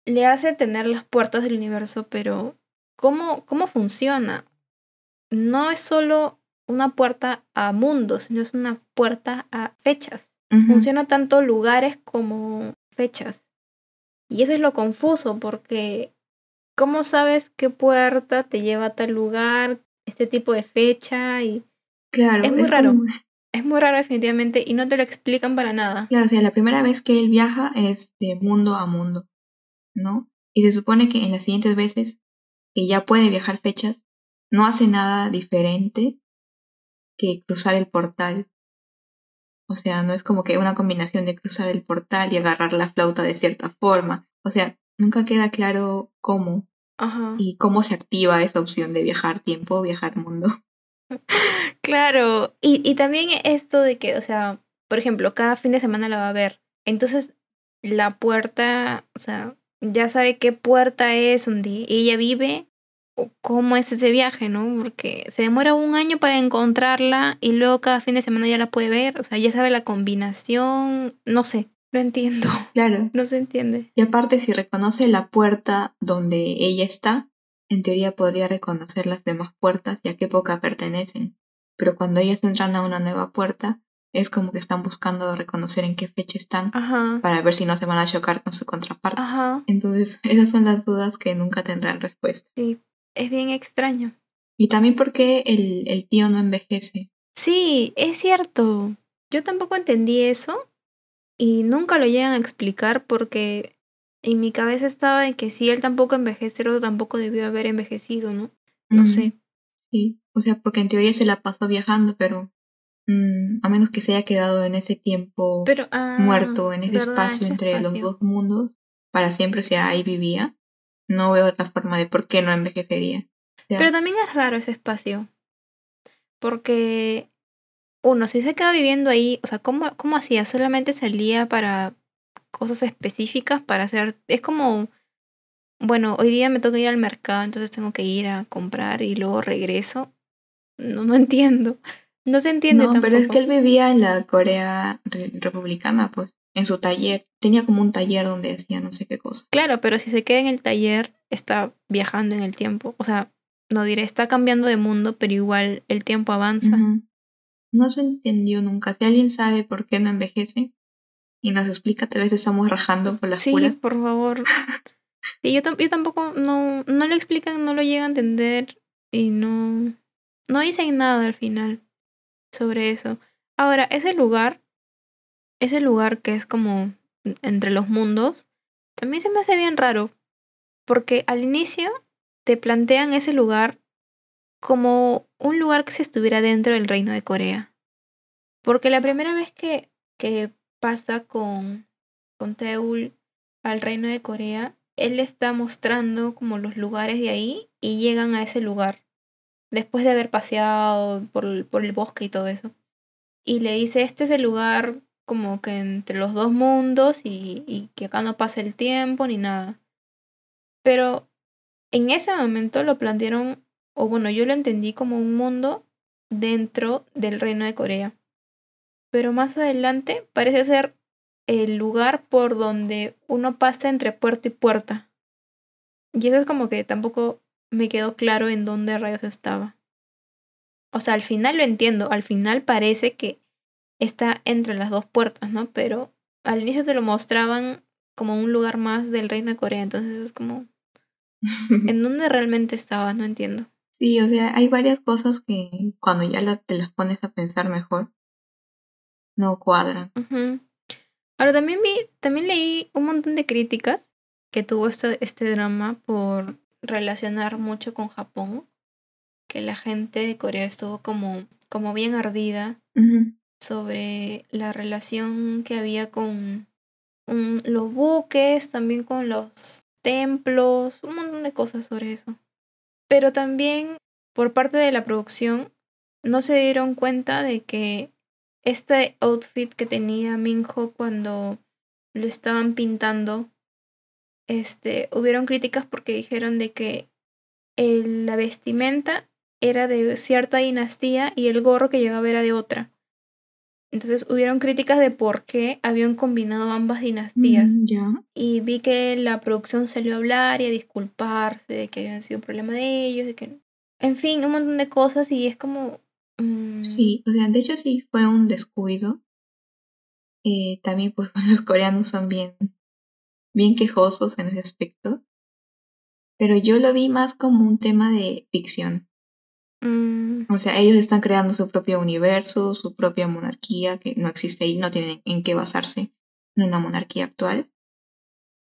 Speaker 2: le hace tener las puertas del universo, pero ¿cómo, cómo funciona? No es solo una puerta a mundos, sino es una puerta a fechas. Funciona tanto lugares como fechas. Y eso es lo confuso, porque ¿cómo sabes qué puerta te lleva a tal lugar, este tipo de fecha? Y
Speaker 1: Claro,
Speaker 2: Es muy raro.
Speaker 1: como-
Speaker 2: es muy raro definitivamente y no te lo explican para nada.
Speaker 1: Claro, o sea, la primera vez que él viaja es de mundo a mundo, ¿no? Y se supone que en las siguientes veces que ya puede viajar fechas, no hace nada diferente que cruzar el portal. O sea, no es como que una combinación de cruzar el portal y agarrar la flauta de cierta forma. O sea, nunca queda claro cómo
Speaker 2: Ajá.
Speaker 1: y cómo se activa esa opción de viajar tiempo, viajar mundo.
Speaker 2: Claro, y, y también esto de que, o sea, por ejemplo, cada fin de semana la va a ver. Entonces, la puerta, o sea, ya sabe qué puerta es donde ella vive o cómo es ese viaje, ¿no? Porque se demora un año para encontrarla y luego cada fin de semana ya la puede ver. O sea, ya sabe la combinación. No sé, no entiendo.
Speaker 1: Claro.
Speaker 2: No se entiende.
Speaker 1: Y aparte, si reconoce la puerta donde ella está, en teoría podría reconocer las demás puertas y a qué época pertenecen. Pero cuando ellas entran a una nueva puerta, es como que están buscando reconocer en qué fecha están
Speaker 2: Ajá.
Speaker 1: para ver si no se van a chocar con su contraparte.
Speaker 2: Ajá.
Speaker 1: Entonces, esas son las dudas que nunca tendrán respuesta.
Speaker 2: Sí, es bien extraño.
Speaker 1: Y también porque el, el tío no envejece.
Speaker 2: Sí, es cierto. Yo tampoco entendí eso y nunca lo llegan a explicar porque en mi cabeza estaba en que si él tampoco el otro tampoco debió haber envejecido, ¿no? No
Speaker 1: Mm,
Speaker 2: sé.
Speaker 1: Sí, o sea, porque en teoría se la pasó viajando, pero mm, a menos que se haya quedado en ese tiempo
Speaker 2: Pero, ah,
Speaker 1: muerto, en ese espacio
Speaker 2: ese
Speaker 1: entre los dos mundos, para siempre, o sea, ahí vivía, no veo otra forma de por qué no envejecería. O sea,
Speaker 2: Pero también es raro ese espacio. Porque, uno, si se queda viviendo ahí, o sea, ¿cómo, cómo hacía? Solamente salía para cosas específicas para hacer. Es como, bueno, hoy día me toca ir al mercado, entonces tengo que ir a comprar y luego regreso. No, no entiendo. No se entiende
Speaker 1: no,
Speaker 2: tampoco.
Speaker 1: pero es que él vivía en la Corea re- republicana, pues, en su taller. Tenía como un taller donde hacía no sé qué cosa.
Speaker 2: Claro, pero si se queda en el taller, está viajando en el tiempo. O sea, no diré, está cambiando de mundo, pero igual el tiempo avanza.
Speaker 1: No se entendió nunca. Si alguien sabe por qué no envejece y nos explica, tal vez estamos rajando por las
Speaker 2: Sí, por favor. Sí, yo, yo tampoco, no, no lo explican, no lo llegan a entender y no, no dicen nada al final sobre eso. Ahora, ese lugar, ese lugar que es como entre los mundos, también se me hace bien raro, porque al inicio te plantean ese lugar como un lugar que se estuviera dentro del reino de Corea. Porque la primera vez que, que pasa con, con Teul al reino de Corea, él está mostrando como los lugares de ahí y llegan a ese lugar después de haber paseado por por el bosque y todo eso. Y le dice, este es el lugar como que entre los dos mundos y, y que acá no pasa el tiempo ni nada. Pero en ese momento lo plantearon, o bueno, yo lo entendí como un mundo dentro del reino de Corea. Pero más adelante parece ser el lugar por donde uno pasa entre puerta y puerta. Y eso es como que tampoco me quedó claro en dónde rayos estaba. O sea, al final lo entiendo, al final parece que está entre las dos puertas, ¿no? Pero al inicio te lo mostraban como un lugar más del reino de Corea, entonces es como... ¿En dónde realmente estaba? No entiendo.
Speaker 1: Sí, o sea, hay varias cosas que cuando ya te las pones a pensar mejor, no cuadran.
Speaker 2: Ahora también vi, también leí un montón de críticas que tuvo este, este drama por relacionar mucho con Japón, que la gente de Corea estuvo como, como bien ardida sobre la relación que había con los buques, también con los templos, un montón de cosas sobre eso. Pero también por parte de la producción no se dieron cuenta de que este outfit que tenía Minho cuando lo estaban pintando, este, hubieron críticas porque dijeron de que la vestimenta era de cierta dinastía y el gorro que llevaba era de otra. Entonces hubieron críticas de por qué habían combinado ambas dinastías.
Speaker 1: Mm,
Speaker 2: y vi que la producción salió a hablar y a disculparse de que habían sido un problema de ellos, de que... En fin, un montón de cosas y es como...
Speaker 1: Mm, sí, o sea, de hecho sí fue un descuido. Eh, también pues los coreanos son bien, bien quejosos en ese aspecto. Pero yo lo vi más como un tema de ficción.
Speaker 2: Mm.
Speaker 1: O sea, ellos están creando su propio universo, su propia monarquía, que no existe y no tienen en qué basarse en una monarquía actual.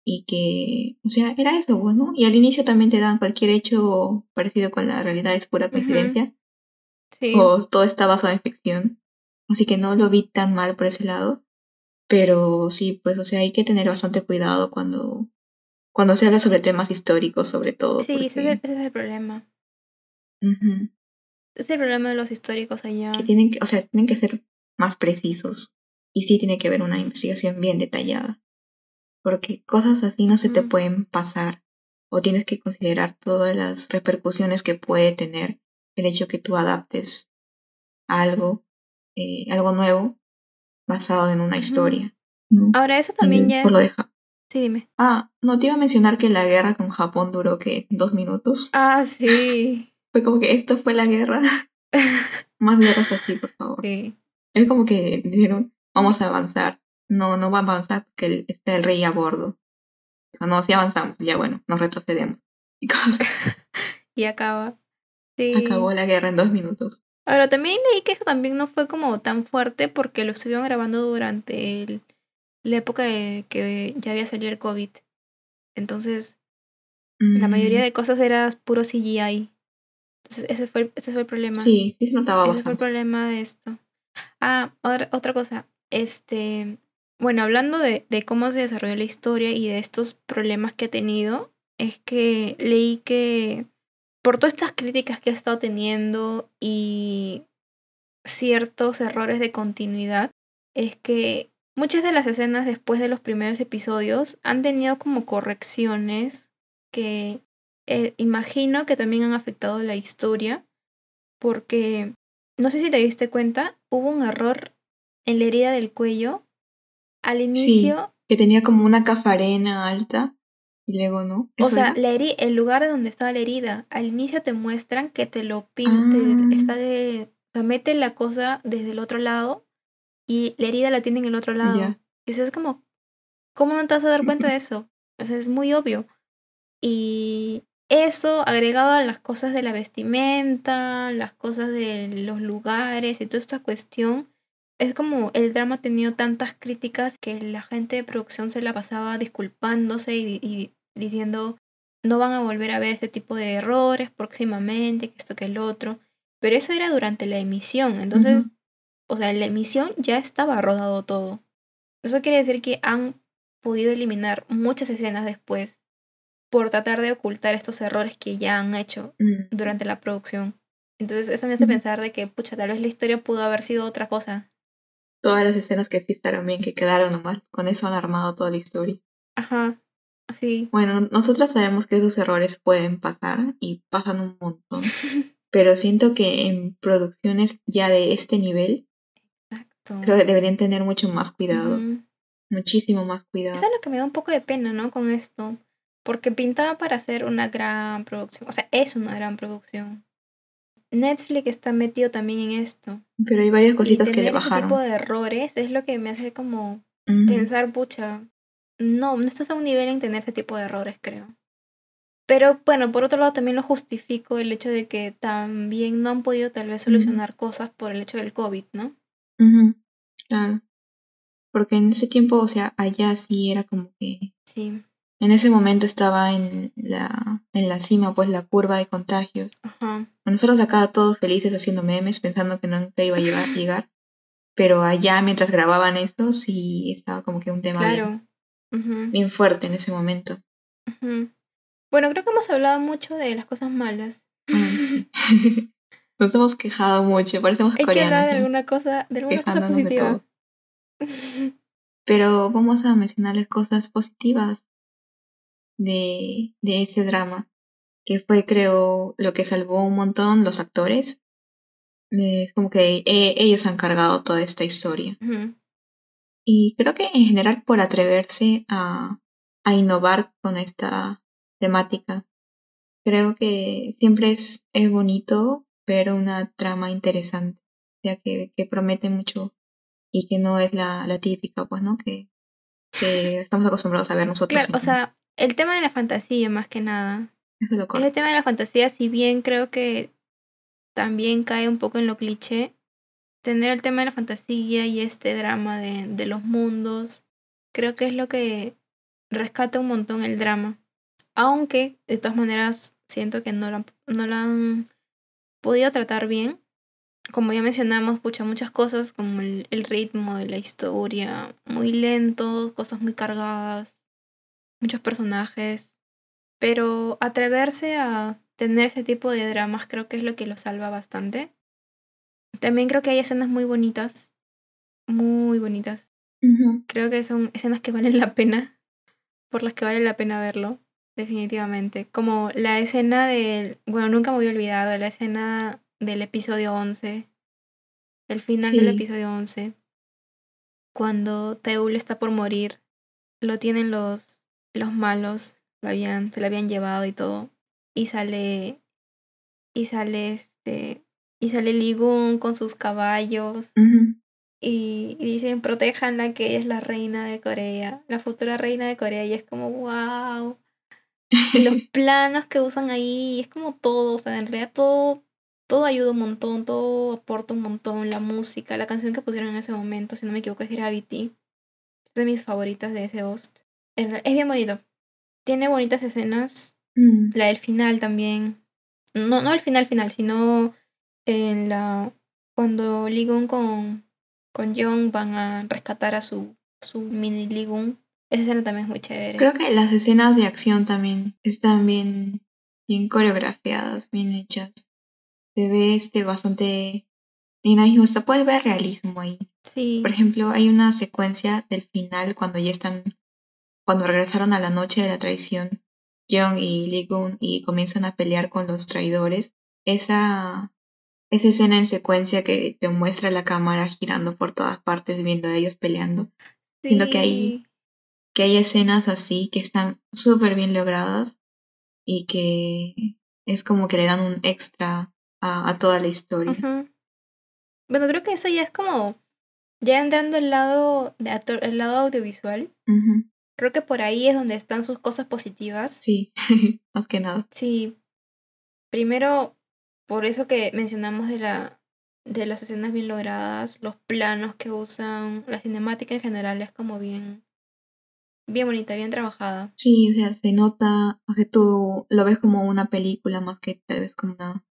Speaker 1: Y que, o sea, era eso, bueno. Y al inicio también te dan cualquier hecho parecido con la realidad, es pura coincidencia.
Speaker 2: Sí.
Speaker 1: O todo está basado en ficción. Así que no lo vi tan mal por ese lado. Pero sí, pues, o sea, hay que tener bastante cuidado cuando, cuando se habla sobre temas históricos, sobre todo.
Speaker 2: Sí, ese, es el, ese, es el, problema. Es el problema de los históricos allá.
Speaker 1: Que tienen que, o sea, tienen que ser más precisos. Y sí tiene que haber una investigación bien detallada. Porque cosas así no se te pueden pasar. O tienes que considerar todas las repercusiones que puede tener el hecho que tú adaptes algo, eh, algo nuevo, basado en una historia.
Speaker 2: Ahora, eso también ya
Speaker 1: por es... Lo
Speaker 2: Sí, dime.
Speaker 1: Ah, no te iba a mencionar que la guerra con Japón duró que dos minutos.
Speaker 2: Ah, sí.
Speaker 1: Fue como que esto fue la guerra. Más guerras así, por favor.
Speaker 2: Sí.
Speaker 1: Es como que dijeron, vamos a avanzar. No, no va a avanzar porque está el rey a bordo. No, si avanzamos, ya bueno, nos retrocedemos.
Speaker 2: y acaba. Sí.
Speaker 1: Acabó la guerra en dos minutos.
Speaker 2: Ahora, también leí que eso también no fue como tan fuerte porque lo estuvieron grabando durante el, la época de que ya había salido el COVID. Entonces, la mayoría mm. de cosas era puro CGI. Entonces, ese fue, ese fue el problema.
Speaker 1: Sí, sí se notaba
Speaker 2: Ese fue el problema de esto. Ah, otra, otra cosa. Este, bueno, hablando de, de cómo se desarrolló la historia y de estos problemas que ha tenido, es que leí que por todas estas críticas que ha estado teniendo y ciertos errores de continuidad, es que muchas de las escenas después de los primeros episodios han tenido como correcciones que eh, imagino que también han afectado la historia, porque no sé si te diste cuenta, hubo un error en la herida del cuello al inicio.
Speaker 1: que tenía como una cafarena alta y luego no.
Speaker 2: O sea, la el lugar de donde estaba la herida, al inicio te muestran que te lo pintan, ah. está de, o sea, mete la cosa desde el otro lado y la herida la tiene en el otro lado. Y eso es como, ¿cómo no te vas a dar cuenta de eso? O sea, es muy obvio. Y eso agregado a las cosas de la vestimenta, las cosas de los lugares y toda esta cuestión, es como el drama ha tenido tantas críticas que la gente de producción se la pasaba disculpándose y, diciendo no van a volver a ver este tipo de errores próximamente, que esto que el otro. Pero eso era durante la emisión, entonces, o sea, en la emisión ya estaba rodado todo. Eso quiere decir que han podido eliminar muchas escenas después por tratar de ocultar estos errores que ya han hecho
Speaker 1: Mm,
Speaker 2: durante la producción. Entonces eso me hace pensar de que, pucha, tal vez la historia pudo haber sido otra cosa.
Speaker 1: Todas las escenas que sí estaron bien, que quedaron nomás. Con eso han armado toda la historia.
Speaker 2: Ajá, sí.
Speaker 1: Bueno, nosotros sabemos que esos errores pueden pasar y pasan un montón. Pero siento que en producciones ya de este nivel,
Speaker 2: Exacto.
Speaker 1: creo que deberían tener mucho más cuidado. Muchísimo más cuidado.
Speaker 2: Eso es lo que me da un poco de pena, ¿no? Con esto. Porque pintaba para hacer una gran producción. O sea, es una gran producción. Netflix está metido también en esto.
Speaker 1: Pero hay varias
Speaker 2: Y
Speaker 1: cositas que le
Speaker 2: tener
Speaker 1: bajaron.
Speaker 2: tipo de errores es lo que me hace como pensar, pucha, no, no estás a un nivel en tener ese tipo de errores, creo. Pero bueno, por otro lado también lo justifico el hecho de que también no han podido tal vez solucionar cosas por el hecho del COVID, ¿no?
Speaker 1: Claro. Porque en ese tiempo, o sea, allá sí era como que
Speaker 2: Sí,
Speaker 1: en ese momento estaba en la, en la cima, pues la curva de contagios.
Speaker 2: ajá.
Speaker 1: Nosotros acá todos felices haciendo memes, pensando que nunca iba a llegar, llegar. Pero allá, mientras grababan eso, sí estaba como que un tema bien,
Speaker 2: Claro.
Speaker 1: Bien fuerte en ese momento.
Speaker 2: Bueno, creo que hemos hablado mucho de las cosas malas.
Speaker 1: Ah, sí. Nos hemos quejado mucho, parecemos
Speaker 2: Hay que hablar
Speaker 1: coreanos,
Speaker 2: de alguna cosa, de alguna cosa positiva.
Speaker 1: Pero vamos a mencionarles cosas positivas de, de ese drama, que fue, creo, lo que salvó un montón los actores. Eh, como que eh, ellos han cargado toda esta historia. Y creo que en general por atreverse a, a innovar con esta temática, creo que siempre es, es bonito ver una trama interesante, o sea, que, que promete mucho y que no es la, la típica, pues, ¿no? Que, que estamos acostumbrados a ver nosotros.
Speaker 2: Claro, o sea, el tema de la fantasía más que nada.
Speaker 1: es.
Speaker 2: Ese tema de la fantasía, si bien creo que también cae un poco en lo cliché, tener el tema de la fantasía y este drama de, de los mundos, creo que es lo que rescata un montón el drama. Aunque, de todas maneras, siento que no la, no la han podido tratar bien. Como ya mencionamos, pucha, muchas cosas como el, el ritmo de la historia, muy lento, cosas muy cargadas, muchos personajes. Pero atreverse a tener ese tipo de dramas creo que es lo que lo salva bastante. También creo que hay escenas muy bonitas, muy bonitas. Creo que son escenas que valen la pena, por las que vale la pena verlo, definitivamente. Como la escena del, bueno, nunca me voy a olvidar de la escena del episodio 11, el final del episodio 11, cuando Teul está por morir, lo tienen los, los malos, lo habían, se lo habían llevado y todo, y sale, y sale este, y sale Ligun con sus caballos, y dicen, protéjanla que ella es la reina de Corea, la futura reina de Corea, y es como, wow. Y los planos que usan ahí, es como todo, o sea, en realidad todo, todo ayuda un montón, todo aporta un montón, la música, la canción que pusieron en ese momento, si no me equivoco, es Gravity, es de mis favoritas de ese host. Es bien bonito, tiene bonitas escenas,
Speaker 1: Mm.
Speaker 2: la del final también, no, no el final final, sino en la, cuando Ligun con, con Jung van a rescatar a su, su mini Ligun, esa escena también es muy chévere.
Speaker 1: Creo que las escenas de acción también están bien, bien coreografiadas, bien hechas. Se ve este bastante dinamismo, hasta puedes ver realismo ahí.
Speaker 2: Sí.
Speaker 1: Por ejemplo, hay una secuencia del final cuando ya están, cuando regresaron a la noche de la traición, Young y Lee Gun y comienzan a pelear con los traidores. Esa, esa escena en secuencia que te muestra la cámara girando por todas partes viendo a ellos peleando. siento que
Speaker 2: Sí.
Speaker 1: Que hay escenas así que están súper bien logradas y que es como que le dan un extra a, a toda la historia.
Speaker 2: Bueno, creo que eso ya es como, ya entrando al lado, de el lado audiovisual,
Speaker 1: Ujú.
Speaker 2: Creo que por ahí es donde están sus cosas positivas.
Speaker 1: Sí, más que nada.
Speaker 2: Sí. Primero, por eso que mencionamos de la de las escenas bien logradas, los planos que usan, la cinemática en general es como bien bien bonita, bien trabajada.
Speaker 1: Sí, o sea, se nota, o sea, tú lo ves como una película más que tal vez como una,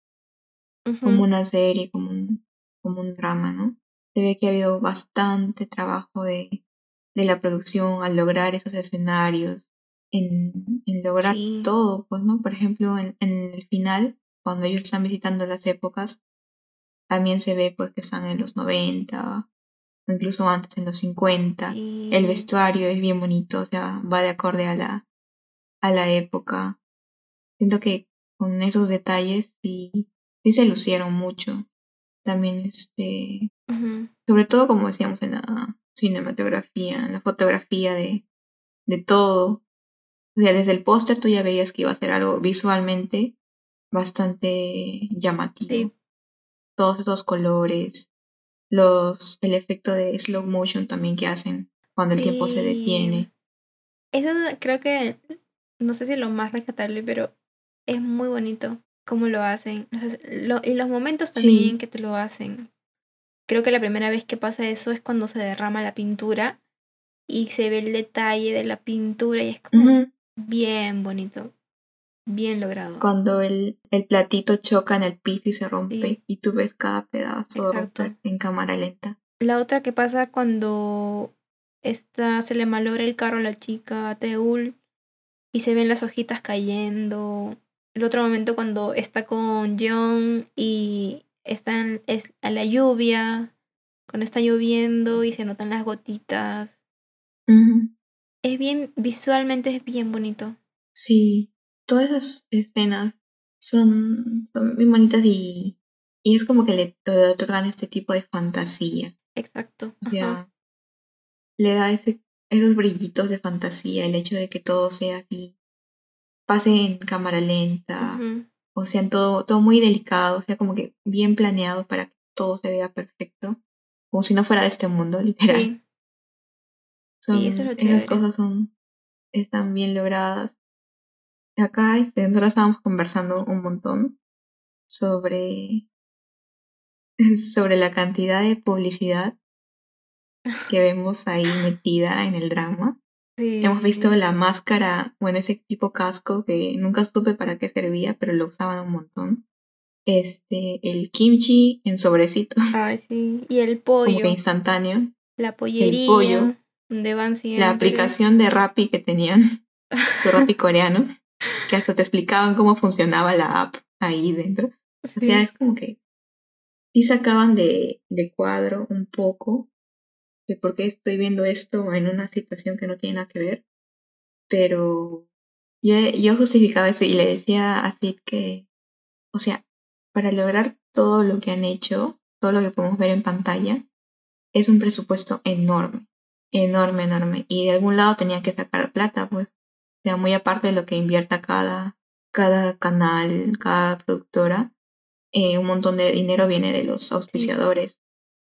Speaker 1: como una serie, como un, como un drama, ¿no? Se ve que ha habido bastante trabajo de, de la producción al lograr esos escenarios, en, en lograr
Speaker 2: Sí.
Speaker 1: todo, pues, ¿no? Por ejemplo, en, en el final, cuando ellos están visitando las épocas, también se ve pues que están en los 90, o incluso antes en los 50.
Speaker 2: Sí.
Speaker 1: El vestuario es bien bonito, o sea, va de acorde a la, a la época. Siento que con esos detalles sí, sí se lucieron mucho. También, este, sobre todo como decíamos en la cinematografía, la fotografía de, de todo. O sea, desde el póster tú ya veías que iba a ser algo visualmente bastante llamativo.
Speaker 2: Sí.
Speaker 1: Todos esos colores, los, el efecto de slow motion también que hacen cuando el tiempo se detiene.
Speaker 2: Eso creo que, no sé si es lo más rescatable, pero es muy bonito cómo lo hacen. Los- lo- y los momentos también
Speaker 1: Sí.
Speaker 2: que te lo hacen. Creo que la primera vez que pasa eso es cuando se derrama la pintura y se ve el detalle de la pintura y es como bien bonito, bien logrado.
Speaker 1: Cuando el, el platito choca en el piso y se rompe
Speaker 2: Sí.
Speaker 1: y tú ves cada pedazo romper en cámara lenta.
Speaker 2: La otra que pasa cuando esta, se le malogra el carro a la chica, Teul, y se ven las hojitas cayendo. El otro momento cuando está con John y están es, a la lluvia, cuando está lloviendo y se notan las gotitas. Es bien, visualmente es bien bonito.
Speaker 1: Sí, todas esas escenas son, son bien bonitas y, y es como que le, le otorgan este tipo de fantasía.
Speaker 2: Exacto.
Speaker 1: O
Speaker 2: Ajá.
Speaker 1: sea, le da ese, esos brillitos de fantasía, el hecho de que todo sea así, pase en cámara lenta. O sea, todo, todo muy delicado, o sea, como que bien planeado para que todo se vea perfecto, como si no fuera de este mundo, literal.
Speaker 2: Sí,
Speaker 1: Son,
Speaker 2: sí, eso es lo
Speaker 1: esas cosas son, están bien logradas. Acá este, nosotros estábamos conversando un montón sobre, sobre la cantidad de publicidad que vemos ahí metida en el drama. Hemos visto
Speaker 2: Sí.
Speaker 1: la máscara, bueno, ese tipo casco que nunca supe para qué servía, pero lo usaban un montón. Este, el kimchi en sobrecito,
Speaker 2: Ay, sí. Y el
Speaker 1: como que
Speaker 2: pollo,
Speaker 1: instantáneo.
Speaker 2: la
Speaker 1: El pollo,
Speaker 2: pollería, donde van
Speaker 1: la
Speaker 2: siempre.
Speaker 1: aplicación de Rappi que tenían, su Rappi coreano, que hasta te explicaban cómo funcionaba la app ahí dentro. O sea,
Speaker 2: Sí.
Speaker 1: es como que sí sacaban de, de cuadro un poco de por qué estoy viendo esto en una situación que no tiene nada que ver, pero yo, yo justificaba eso y le decía a Sid que, o sea, para lograr todo lo que han hecho, todo lo que podemos ver en pantalla, es un presupuesto enorme, enorme, enorme, y de algún lado tenía que sacar plata, pues, o sea, muy aparte de lo que invierta cada, cada canal, cada productora, eh, un montón de dinero viene de los auspiciadores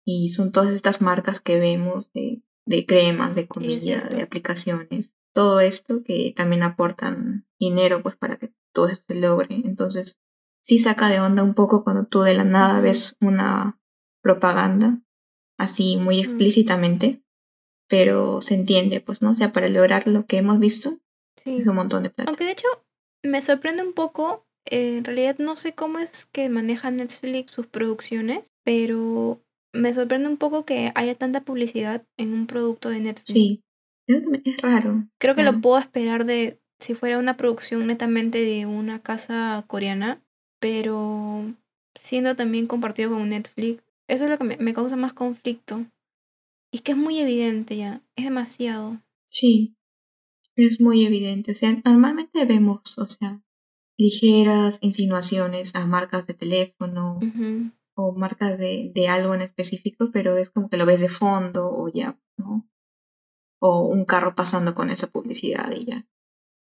Speaker 1: y son todas estas marcas que vemos de, de cremas, de
Speaker 2: es
Speaker 1: comida, de aplicaciones, todo esto que también aportan dinero pues para que todo esto se logre. Entonces, sí saca de onda un poco cuando tú de la nada ves una propaganda así muy
Speaker 2: Mm.
Speaker 1: explícitamente, pero se entiende, pues, ¿no? O sea, para lograr lo que hemos visto es
Speaker 2: Sí.
Speaker 1: un montón de plata.
Speaker 2: Aunque de hecho me sorprende un poco, eh, en realidad no sé cómo es que maneja Netflix sus producciones, pero me sorprende un poco que haya tanta publicidad en un producto de Netflix.
Speaker 1: Sí, es raro.
Speaker 2: Creo que lo puedo esperar de si fuera una producción netamente de una casa coreana, pero siendo también compartido con Netflix, eso es lo que me, me causa más conflicto. Y es que es muy evidente ya, es demasiado.
Speaker 1: Sí, es muy evidente. O sea, normalmente vemos, o sea, ligeras insinuaciones a marcas de teléfono. O marcas de, de algo en específico, pero es como que lo ves de fondo o ya, ¿no? O un carro pasando con esa publicidad y ya.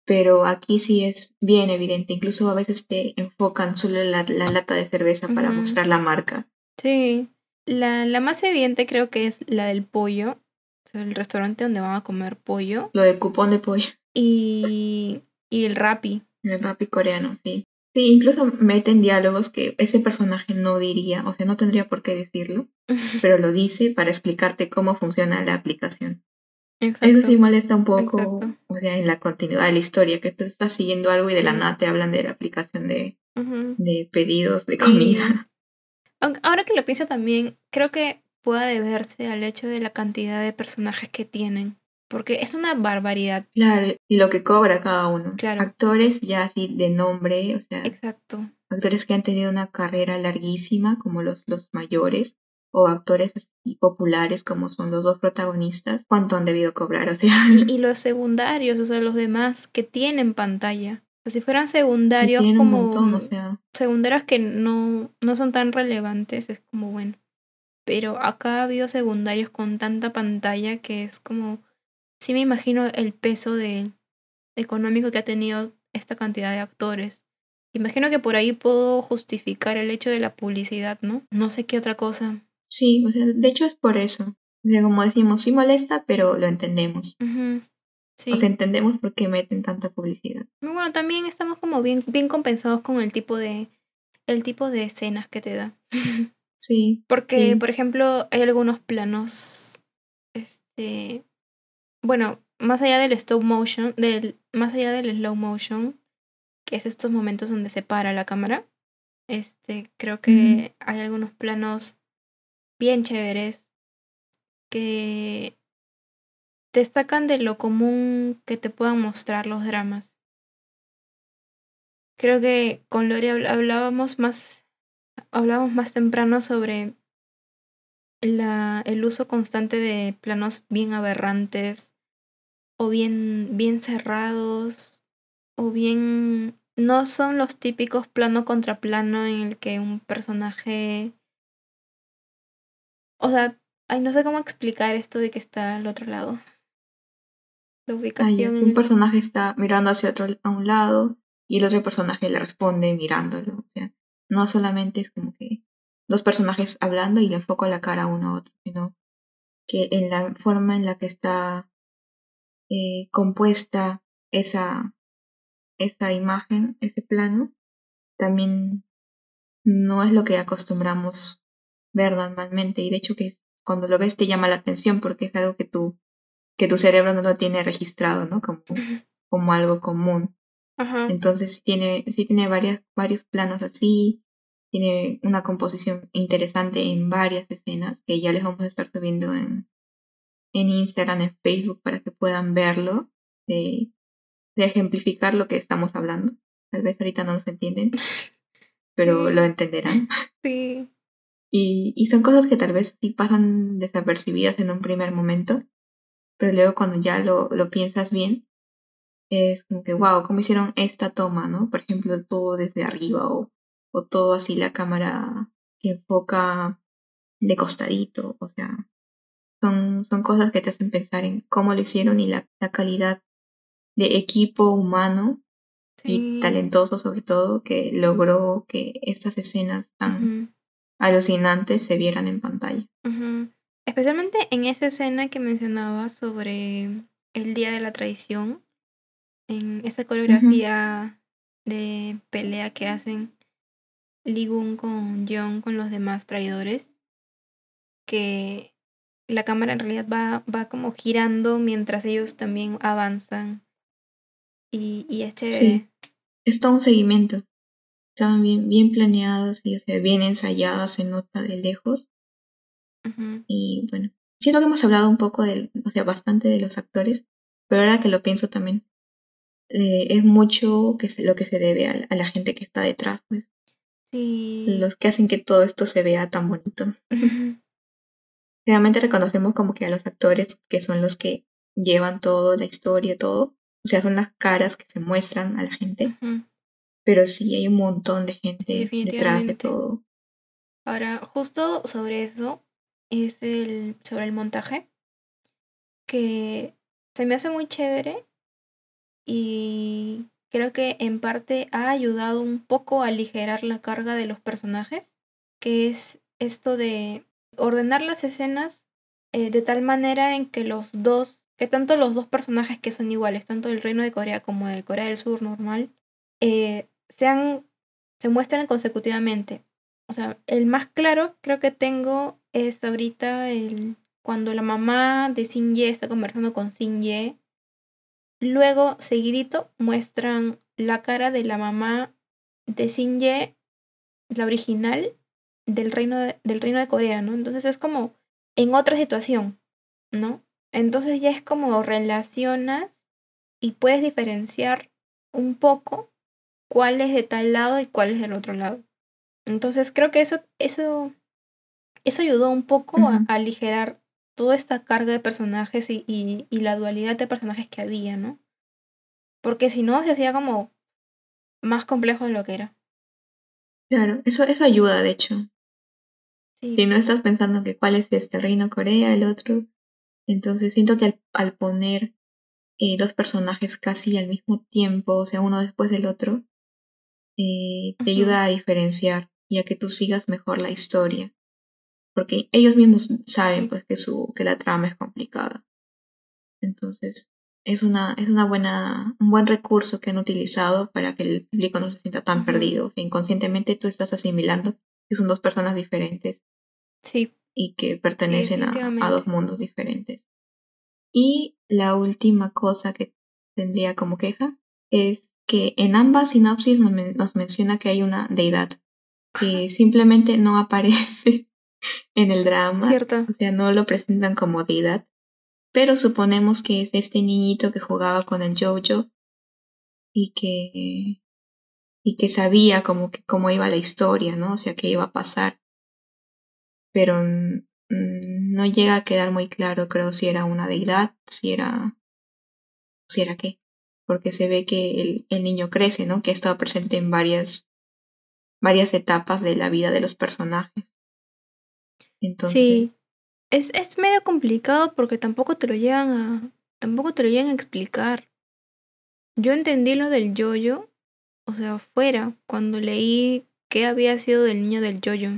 Speaker 1: Pero aquí sí es bien evidente. Incluso a veces te enfocan solo la, la lata de cerveza para mostrar la marca.
Speaker 2: Sí, la, la más evidente creo que es la del pollo, o sea, el restaurante donde van a comer pollo,
Speaker 1: Lo del cupón de pollo.
Speaker 2: y, y el Rappi.
Speaker 1: El rap coreano, sí. Sí, incluso meten diálogos que ese personaje no diría, o sea, no tendría por qué decirlo, pero lo dice para explicarte cómo funciona la aplicación. Eso sí molesta un poco,
Speaker 2: exacto.
Speaker 1: o sea, en la continuidad de la historia, que tú estás siguiendo algo y de la nada te hablan de la aplicación de, de pedidos de comida.
Speaker 2: ahora que lo pienso también, creo que pueda deberse al hecho de la cantidad de personajes que tienen. Porque es una barbaridad.
Speaker 1: Claro, y lo que cobra cada uno.
Speaker 2: Claro.
Speaker 1: Actores ya así de nombre, o sea,
Speaker 2: Exacto.
Speaker 1: actores que han tenido una carrera larguísima, como los, los mayores, o actores así populares, como son los dos protagonistas, ¿cuánto han debido cobrar? O sea,
Speaker 2: Y, y los secundarios, o sea, los demás que tienen pantalla. O sea, si fueran secundarios como
Speaker 1: montón, o sea,
Speaker 2: secundarios que no, no son tan relevantes, es como bueno. Pero acá ha habido secundarios con tanta pantalla que es como. Sí me imagino el peso de económico que ha tenido esta cantidad de actores. Imagino que por ahí puedo justificar el hecho de la publicidad, ¿no? No sé qué otra cosa.
Speaker 1: sí, o sea, de hecho es por eso. O sea, como decimos, sí molesta, pero lo entendemos.
Speaker 2: Ujú, Sí.
Speaker 1: O sea, entendemos por qué meten tanta publicidad.
Speaker 2: Bueno, también estamos como bien, bien compensados con el tipo de. el tipo de escenas que te da.
Speaker 1: Sí,
Speaker 2: Porque,
Speaker 1: Sí.
Speaker 2: por ejemplo, hay algunos planos, este, bueno, más allá del stop motion, del, más allá del slow motion, que es estos momentos donde se para la cámara, este, creo que hay algunos planos bien chéveres que destacan de lo común que te puedan mostrar los dramas. Creo que con Lori habl- hablábamos más, hablábamos más temprano sobre la, el uso constante de planos bien aberrantes o bien, bien cerrados o bien no son los típicos plano contra plano en el que un personaje o sea ay no sé cómo explicar esto de que está al otro lado la
Speaker 1: Ah,
Speaker 2: ubicación
Speaker 1: un personaje está mirando hacia otro a un lado y el otro personaje le responde mirándolo. O sea, no solamente es como que dos personajes hablando y le enfoco la cara uno a otro, sino que en la forma en la que está eh, compuesta esa, esa imagen, ese plano, también no es lo que acostumbramos ver normalmente. Y de hecho que cuando lo ves te llama la atención porque es algo que tu, que tu cerebro no lo tiene registrado, ¿no? Como, como algo común.
Speaker 2: Ajá.
Speaker 1: Entonces sí tiene, sí tiene varias, varios planos así, tiene una composición interesante en varias escenas que ya les vamos a estar subiendo en, en Instagram, en Facebook para que puedan verlo, de, de ejemplificar lo que estamos hablando. Tal vez ahorita no nos entienden, pero
Speaker 2: Sí.
Speaker 1: lo entenderán.
Speaker 2: sí
Speaker 1: Y, y son cosas que tal vez sí pasan desapercibidas en un primer momento, pero luego cuando ya lo, lo piensas bien, es como que, wow, ¿cómo hicieron esta toma, no? Por ejemplo, todo desde arriba o, o todo así la cámara que enfoca de costadito, o sea, son, son cosas que te hacen pensar en cómo lo hicieron y la, la calidad de equipo humano y talentoso sobre todo que logró que estas escenas tan alucinantes se vieran en pantalla.
Speaker 2: Especialmente en esa escena que mencionaba sobre el día de la traición, en esa coreografía de pelea que hacen Lee Gun con Jeon con los demás traidores, que la cámara en realidad va, va como girando mientras ellos también avanzan y, y es chévere.
Speaker 1: Es todo un seguimiento. Estaban bien, bien planeadas y o sea, bien ensayadas, se nota de lejos. Y bueno, siento que hemos hablado un poco del, o sea, bastante de los actores, pero ahora que lo pienso también, eh, es mucho que se, lo que se debe a, a la gente que está detrás, pues,
Speaker 2: Sí.
Speaker 1: los que hacen que todo esto se vea tan bonito. Realmente reconocemos como que a los actores que son los que llevan todo, la historia, todo. O sea, son las caras que se muestran a la gente. Pero sí hay un montón de gente
Speaker 2: Sí,
Speaker 1: detrás de todo.
Speaker 2: Ahora, justo sobre eso es el sobre el montaje que se me hace muy chévere y creo que en parte ha ayudado un poco a aligerar la carga de los personajes, que es esto de ordenar las escenas eh, de tal manera en que los dos, que tanto los dos personajes que son iguales, tanto del Reino de Corea como del Corea del Sur normal, eh, sean, se muestren consecutivamente. O sea, el más claro creo que tengo es ahorita el cuando la mamá de Sin Ye está conversando con Sin Ye. Luego, seguidito, muestran la cara de la mamá de Sin Ye, la original del reino de, del reino de Corea, ¿no? Entonces es como en otra situación, ¿no? Entonces ya es como relacionas y puedes diferenciar un poco cuál es de tal lado y cuál es del otro lado. Entonces creo que eso, eso, eso ayudó un poco a, aligerar toda esta carga de personajes y, y, y la dualidad de personajes que había, ¿no? Porque si no, se hacía como más complejo de lo que era.
Speaker 1: Claro, eso, eso ayuda, de hecho.
Speaker 2: Sí.
Speaker 1: Si no estás pensando que cuál es este reino Corea, el otro. Entonces siento que al, al poner eh, dos personajes casi al mismo tiempo, o sea, uno después del otro, eh, te ayuda a diferenciar y a que tú sigas mejor la historia. Porque ellos mismos saben pues que su, que la trama es complicada. Entonces, es una, es una buena, un buen recurso que han utilizado para que el público no se sienta tan perdido. O sea, inconscientemente tú estás asimilando que son dos personas diferentes
Speaker 2: Sí,
Speaker 1: y que
Speaker 2: sí,
Speaker 1: pertenecen a, a dos mundos diferentes. Y la última cosa que tendría como queja es que en ambas sinopsis nos, men- nos menciona que hay una deidad que simplemente no aparece en el drama,
Speaker 2: Cierto.
Speaker 1: o sea, no lo presentan como deidad, pero suponemos que es este niñito que jugaba con el Jojo y que y que sabía como que cómo iba la historia, ¿no? O sea, qué iba a pasar, pero no llega a quedar muy claro, creo, si era una deidad, si era si era qué, porque se ve que el, el niño crece, ¿no? Que ha estado presente en varias varias etapas de la vida de los personajes. Entonces,
Speaker 2: Sí, es, es medio complicado porque tampoco te lo llegan a, tampoco te lo llegan a explicar. Yo entendí lo del yoyo, o sea, fuera, cuando leí qué había sido del niño del yoyo,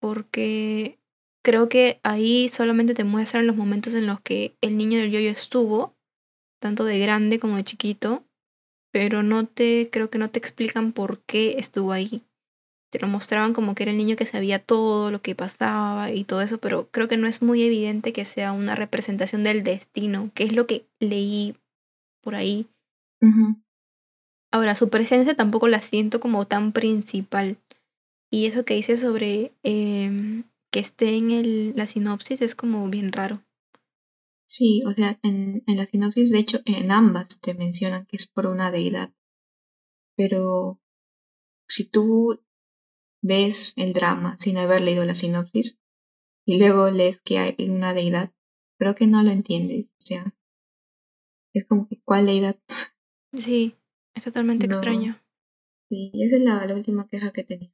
Speaker 2: porque creo que ahí solamente te muestran los momentos en los que el niño del yoyo estuvo, tanto de grande como de chiquito, pero no te, creo que no te explican por qué estuvo ahí. Te lo mostraban como que era el niño que sabía todo lo que pasaba y todo eso, pero creo que no es muy evidente que sea una representación del destino, que es lo que leí por ahí. Ahora, su presencia tampoco la siento como tan principal. Y eso que dice sobre em, que esté en el, la sinopsis es como bien raro.
Speaker 1: sí, o sea, en, en la sinopsis, de hecho, en ambas te mencionan que es por una deidad, pero si tú ves el drama sin haber leído la sinopsis y luego lees que hay una deidad, creo que no lo entiendes, o sea, es como que ¿cuál deidad?
Speaker 2: Sí, es totalmente
Speaker 1: No,
Speaker 2: extraño.
Speaker 1: sí, esa es la, la última queja que tenía.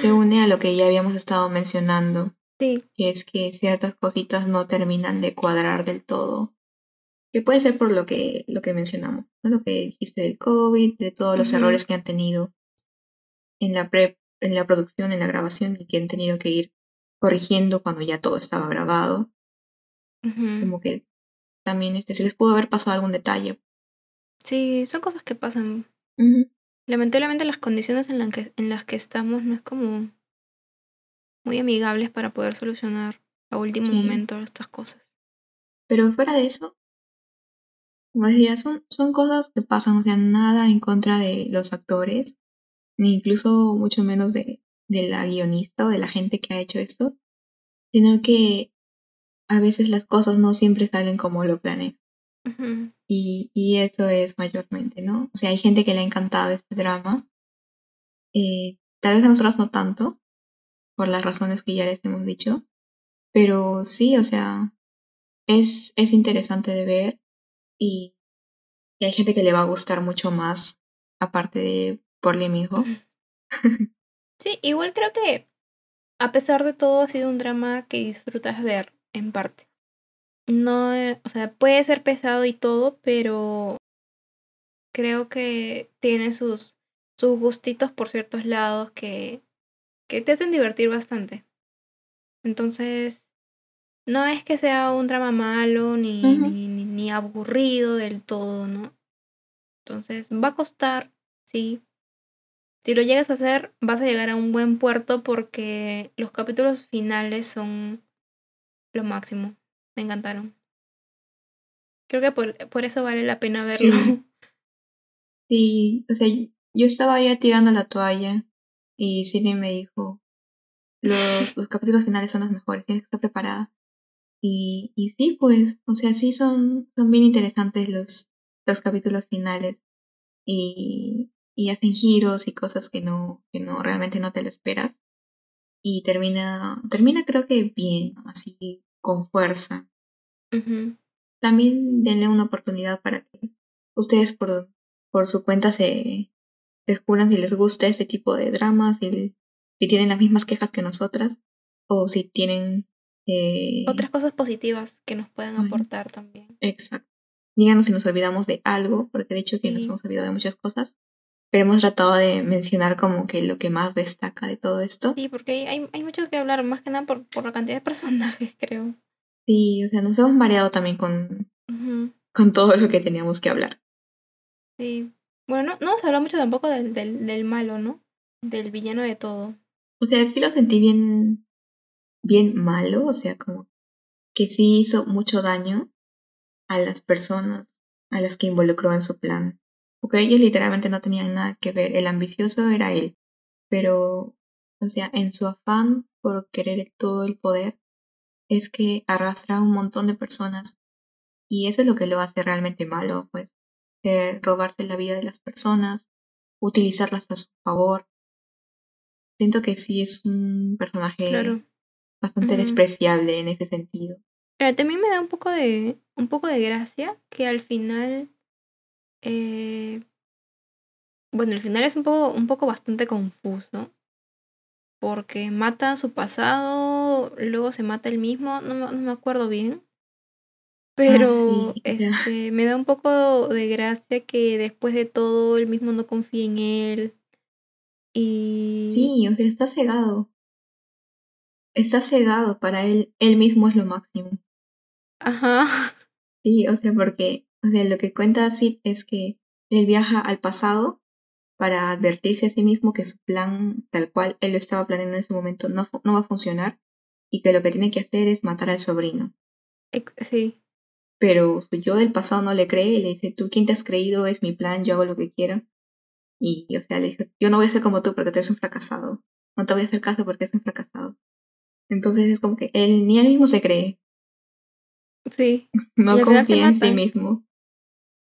Speaker 1: Se une a lo que ya habíamos estado mencionando,
Speaker 2: sí.
Speaker 1: que es que ciertas cositas no terminan de cuadrar del todo. Que puede ser por lo que, lo que mencionamos, ¿no? lo que dijiste del COVID, de todos los errores que han tenido en la, pre, en la producción, en la grabación, y que han tenido que ir corrigiendo cuando ya todo estaba grabado. Como que también este, se les pudo haber pasado algún detalle.
Speaker 2: Sí, son cosas que pasan. Lamentablemente las condiciones en, la que, en las que estamos no es como muy amigables para poder solucionar a último
Speaker 1: Sí.
Speaker 2: momento estas cosas.
Speaker 1: Pero fuera de eso, como decía, son, son cosas que pasan, o sea, nada en contra de los actores, ni incluso mucho menos de, de la guionista o de la gente que ha hecho esto, sino que a veces las cosas no siempre salen como lo planeé. Y, y eso es mayormente, ¿no? O sea, hay gente que le ha encantado este drama. Eh, tal vez a nosotros no tanto, por las razones que ya les hemos dicho. Pero sí, o sea, es, es interesante de ver y, y hay gente que le va a gustar mucho más, aparte de por Lee Min-ho.
Speaker 2: Sí, igual creo que a pesar de todo ha sido un drama que disfrutas ver en parte. No, eh, o sea, puede ser pesado y todo, pero creo que tiene sus, sus gustitos por ciertos lados que, que te hacen divertir bastante. Entonces, no es que sea un drama malo ni, ni, ni, ni aburrido del todo, ¿no? Entonces, va a costar, sí. Si lo llegas a hacer, vas a llegar a un buen puerto porque los capítulos finales son lo máximo. Me encantaron. Creo que por, por eso vale la pena verlo.
Speaker 1: Sí. Sí, o sea, yo estaba ya tirando la toalla y Sidney me dijo, los, los capítulos finales son los mejores, tienes que estar preparada. Y, y sí, pues, o sea, sí son, son bien interesantes los, los capítulos finales. Y, y hacen giros y cosas que no, que no realmente no te lo esperas. Y termina, termina creo que bien, así con fuerza. También denle una oportunidad para que ustedes por, por su cuenta se descubran si les gusta este tipo de dramas, si, si tienen las mismas quejas que nosotras, o si tienen eh,
Speaker 2: otras cosas positivas que nos puedan aportar también.
Speaker 1: Exacto. Díganos si nos olvidamos de algo, porque de hecho que nos hemos olvidado de muchas cosas, pero hemos tratado de mencionar como que lo que más destaca de todo esto.
Speaker 2: Sí, porque hay, hay mucho que hablar, más que nada por, por la cantidad de personajes, creo.
Speaker 1: Sí, o sea, nos hemos mareado también con, con todo lo que teníamos que hablar.
Speaker 2: Sí. Bueno, no, no hemos hablado mucho tampoco del, del, del malo, ¿no? Del villano de todo.
Speaker 1: O sea, sí lo sentí bien, bien malo, o sea, como que sí hizo mucho daño a las personas a las que involucró en su plan. Porque ellos literalmente no tenían nada que ver, el ambicioso era él. Pero, o sea, en su afán por querer todo el poder, es que arrastra a un montón de personas. Y eso es lo que lo hace realmente malo, pues. Eh, robarse la vida de las personas, utilizarlas a su favor. Siento que sí es un personaje bastante despreciable en ese sentido.
Speaker 2: Pero también me da un poco de, un poco de gracia que al final, eh, bueno, el final es un poco, un poco bastante confuso, porque mata su pasado, luego se mata él mismo, no, no me acuerdo bien. Ah, pero este, me da un poco de gracia que después de todo él mismo no confía en él. Y...
Speaker 1: Sí, o sea, está cegado. Está cegado, para él, él mismo es lo máximo.
Speaker 2: Ajá.
Speaker 1: Sí, o sea, porque, o sea, lo que cuenta Sid es que él viaja al pasado para advertirse a sí mismo que su plan, tal cual él lo estaba planeando en ese momento, no, no va a funcionar y que lo que tiene que hacer es matar al sobrino.
Speaker 2: Sí.
Speaker 1: Pero su yo del pasado no le cree y le dice, tú quién te has creído, es mi plan, yo hago lo que quiero. Y, o sea, le dice, yo no voy a ser como tú porque tú eres un fracasado. No te voy a hacer caso porque eres un fracasado. Entonces es como que él ni él mismo se cree.
Speaker 2: Sí.
Speaker 1: no confía en sí mismo.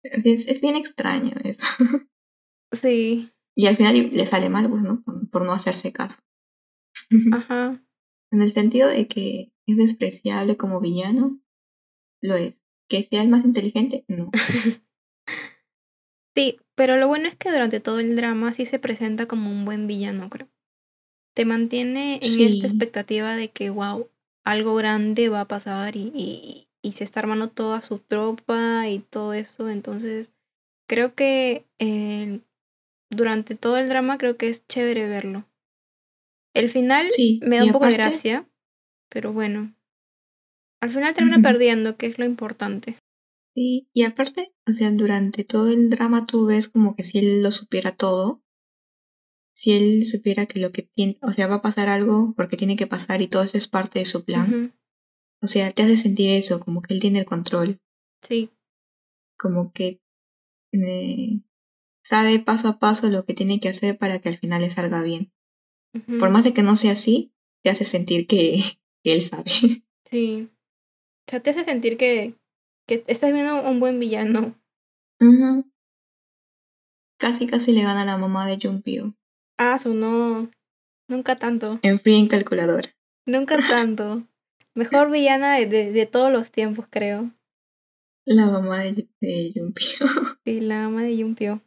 Speaker 1: Es, es bien extraño eso.
Speaker 2: Sí.
Speaker 1: Y al final le sale mal, pues, ¿no? Por no hacerse caso.
Speaker 2: Ajá.
Speaker 1: En el sentido de que es despreciable como villano, lo es. Que sea el más inteligente, no.
Speaker 2: sí, pero lo bueno es que durante todo el drama sí se presenta como un buen villano, creo. Te mantiene en esta expectativa de que, wow, algo grande va a pasar y, y, y se está armando toda su tropa y todo eso. Entonces, creo que eh, durante todo el drama creo que es chévere verlo. El final me da un poco de gracia, pero bueno. Al final termina perdiendo, que es lo importante.
Speaker 1: Sí, y aparte, o sea, durante todo el drama tú ves como que si él lo supiera todo, si él supiera que lo que tiene, o sea, va a pasar algo porque tiene que pasar y todo eso es parte de su plan. O sea, te hace sentir eso, como que él tiene el control.
Speaker 2: Sí.
Speaker 1: Como que eh, sabe paso a paso lo que tiene que hacer para que al final le salga bien. Por más de que no sea así, te hace sentir que, él sabe.
Speaker 2: Sí. O sea, te hace sentir que, que estás viendo un buen villano.
Speaker 1: Casi, casi le gana a la mamá de Jumpio.
Speaker 2: Ah, su no. Nunca tanto.
Speaker 1: En free en calculadora.
Speaker 2: Nunca tanto. Mejor villana de, de, todos los tiempos, creo.
Speaker 1: La mamá de, de Yumpio.
Speaker 2: Sí, la mamá de Yumpio.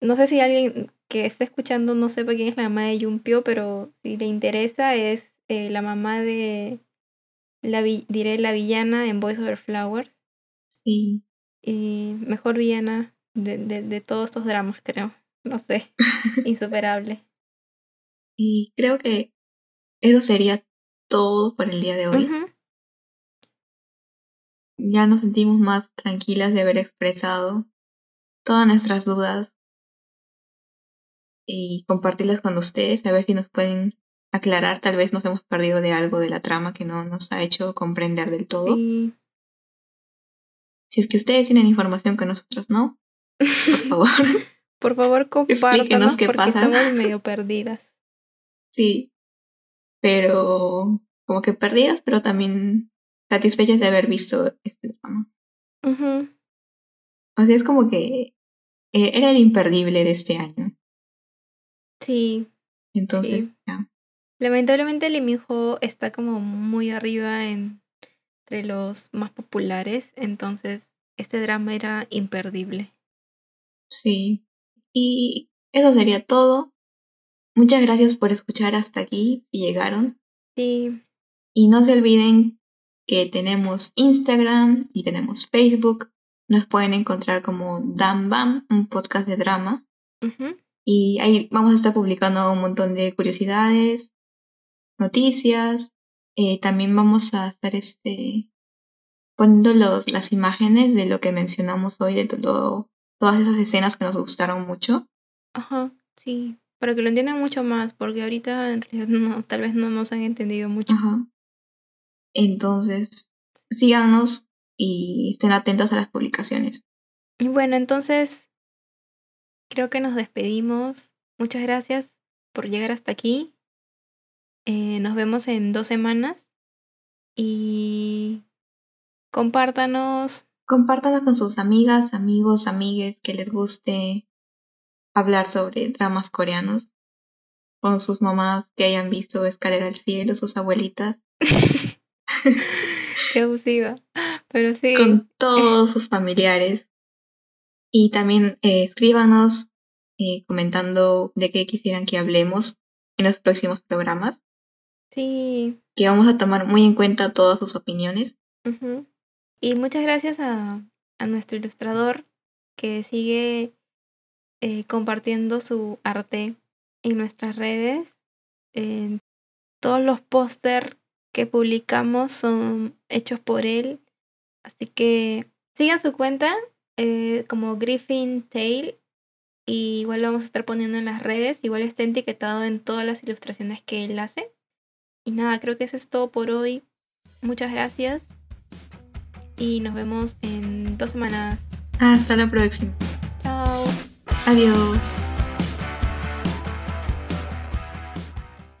Speaker 2: No sé si alguien que esté escuchando no sepa quién es la mamá de Yumpio, pero si le interesa es eh, la mamá de, la diré, la villana en Voice Over Flowers.
Speaker 1: Sí.
Speaker 2: Y mejor villana de, de, de todos estos dramas, creo. No sé. Insuperable.
Speaker 1: Y creo que eso sería todo por el día de hoy. Ya nos sentimos más tranquilas de haber expresado todas nuestras dudas y compartirlas con ustedes, a ver si nos pueden aclarar. Tal vez nos hemos perdido de algo de la trama que no nos ha hecho comprender del todo. Si es que ustedes tienen información que nosotros no, por favor.
Speaker 2: por favor, compártanos porque estamos medio perdidas.
Speaker 1: Sí, pero como que perdidas, pero también satisfechas de haber visto este drama.
Speaker 2: Ujú.
Speaker 1: O sea, es como que eh, era el imperdible de este año.
Speaker 2: Sí,
Speaker 1: Entonces,
Speaker 2: Sí.
Speaker 1: ya.
Speaker 2: lamentablemente está como muy arriba en- entre los más populares, entonces este drama era imperdible.
Speaker 1: Sí. Y eso sería todo. Muchas gracias por escuchar hasta aquí y llegaron.
Speaker 2: Sí,
Speaker 1: Y no se olviden que tenemos Instagram y tenemos Facebook. Nos pueden encontrar como Dan Bam, un podcast de drama.
Speaker 2: ujú,
Speaker 1: Y ahí vamos a estar publicando un montón de curiosidades, noticias. Eh, también vamos a estar este, poniendo los, las imágenes de lo que mencionamos hoy, de todo, todas esas escenas que nos gustaron mucho.
Speaker 2: ajá, sí, para que lo entiendan mucho más, porque ahorita en realidad no, tal vez no nos han entendido mucho.
Speaker 1: Ajá. Entonces, síganos y estén atentos a las publicaciones.
Speaker 2: Bueno, entonces creo que nos despedimos. Muchas gracias por llegar hasta aquí. Eh, nos vemos en dos semanas y compártanos.
Speaker 1: Compártanlo con sus amigas, amigos, amigues que les guste hablar sobre dramas coreanos. Con sus mamás que hayan visto Escalera al Cielo, sus abuelitas.
Speaker 2: Qué abusiva. Pero sí.
Speaker 1: con todos sus familiares. Y también eh, escríbanos eh, comentando de qué quisieran que hablemos en los próximos programas,
Speaker 2: Sí.
Speaker 1: que vamos a tomar muy en cuenta todas sus opiniones.
Speaker 2: Y muchas gracias a, a nuestro ilustrador que sigue eh, compartiendo su arte en nuestras redes. En todos los póster que publicamos son hechos por él. Así que sigan su cuenta eh, como Griffin Tail. Y igual lo vamos a estar poniendo en las redes. Igual está etiquetado en todas las ilustraciones que él hace. Y nada, creo que eso es todo por hoy. Muchas gracias. Y nos vemos en dos semanas.
Speaker 1: Hasta la próxima. Adiós.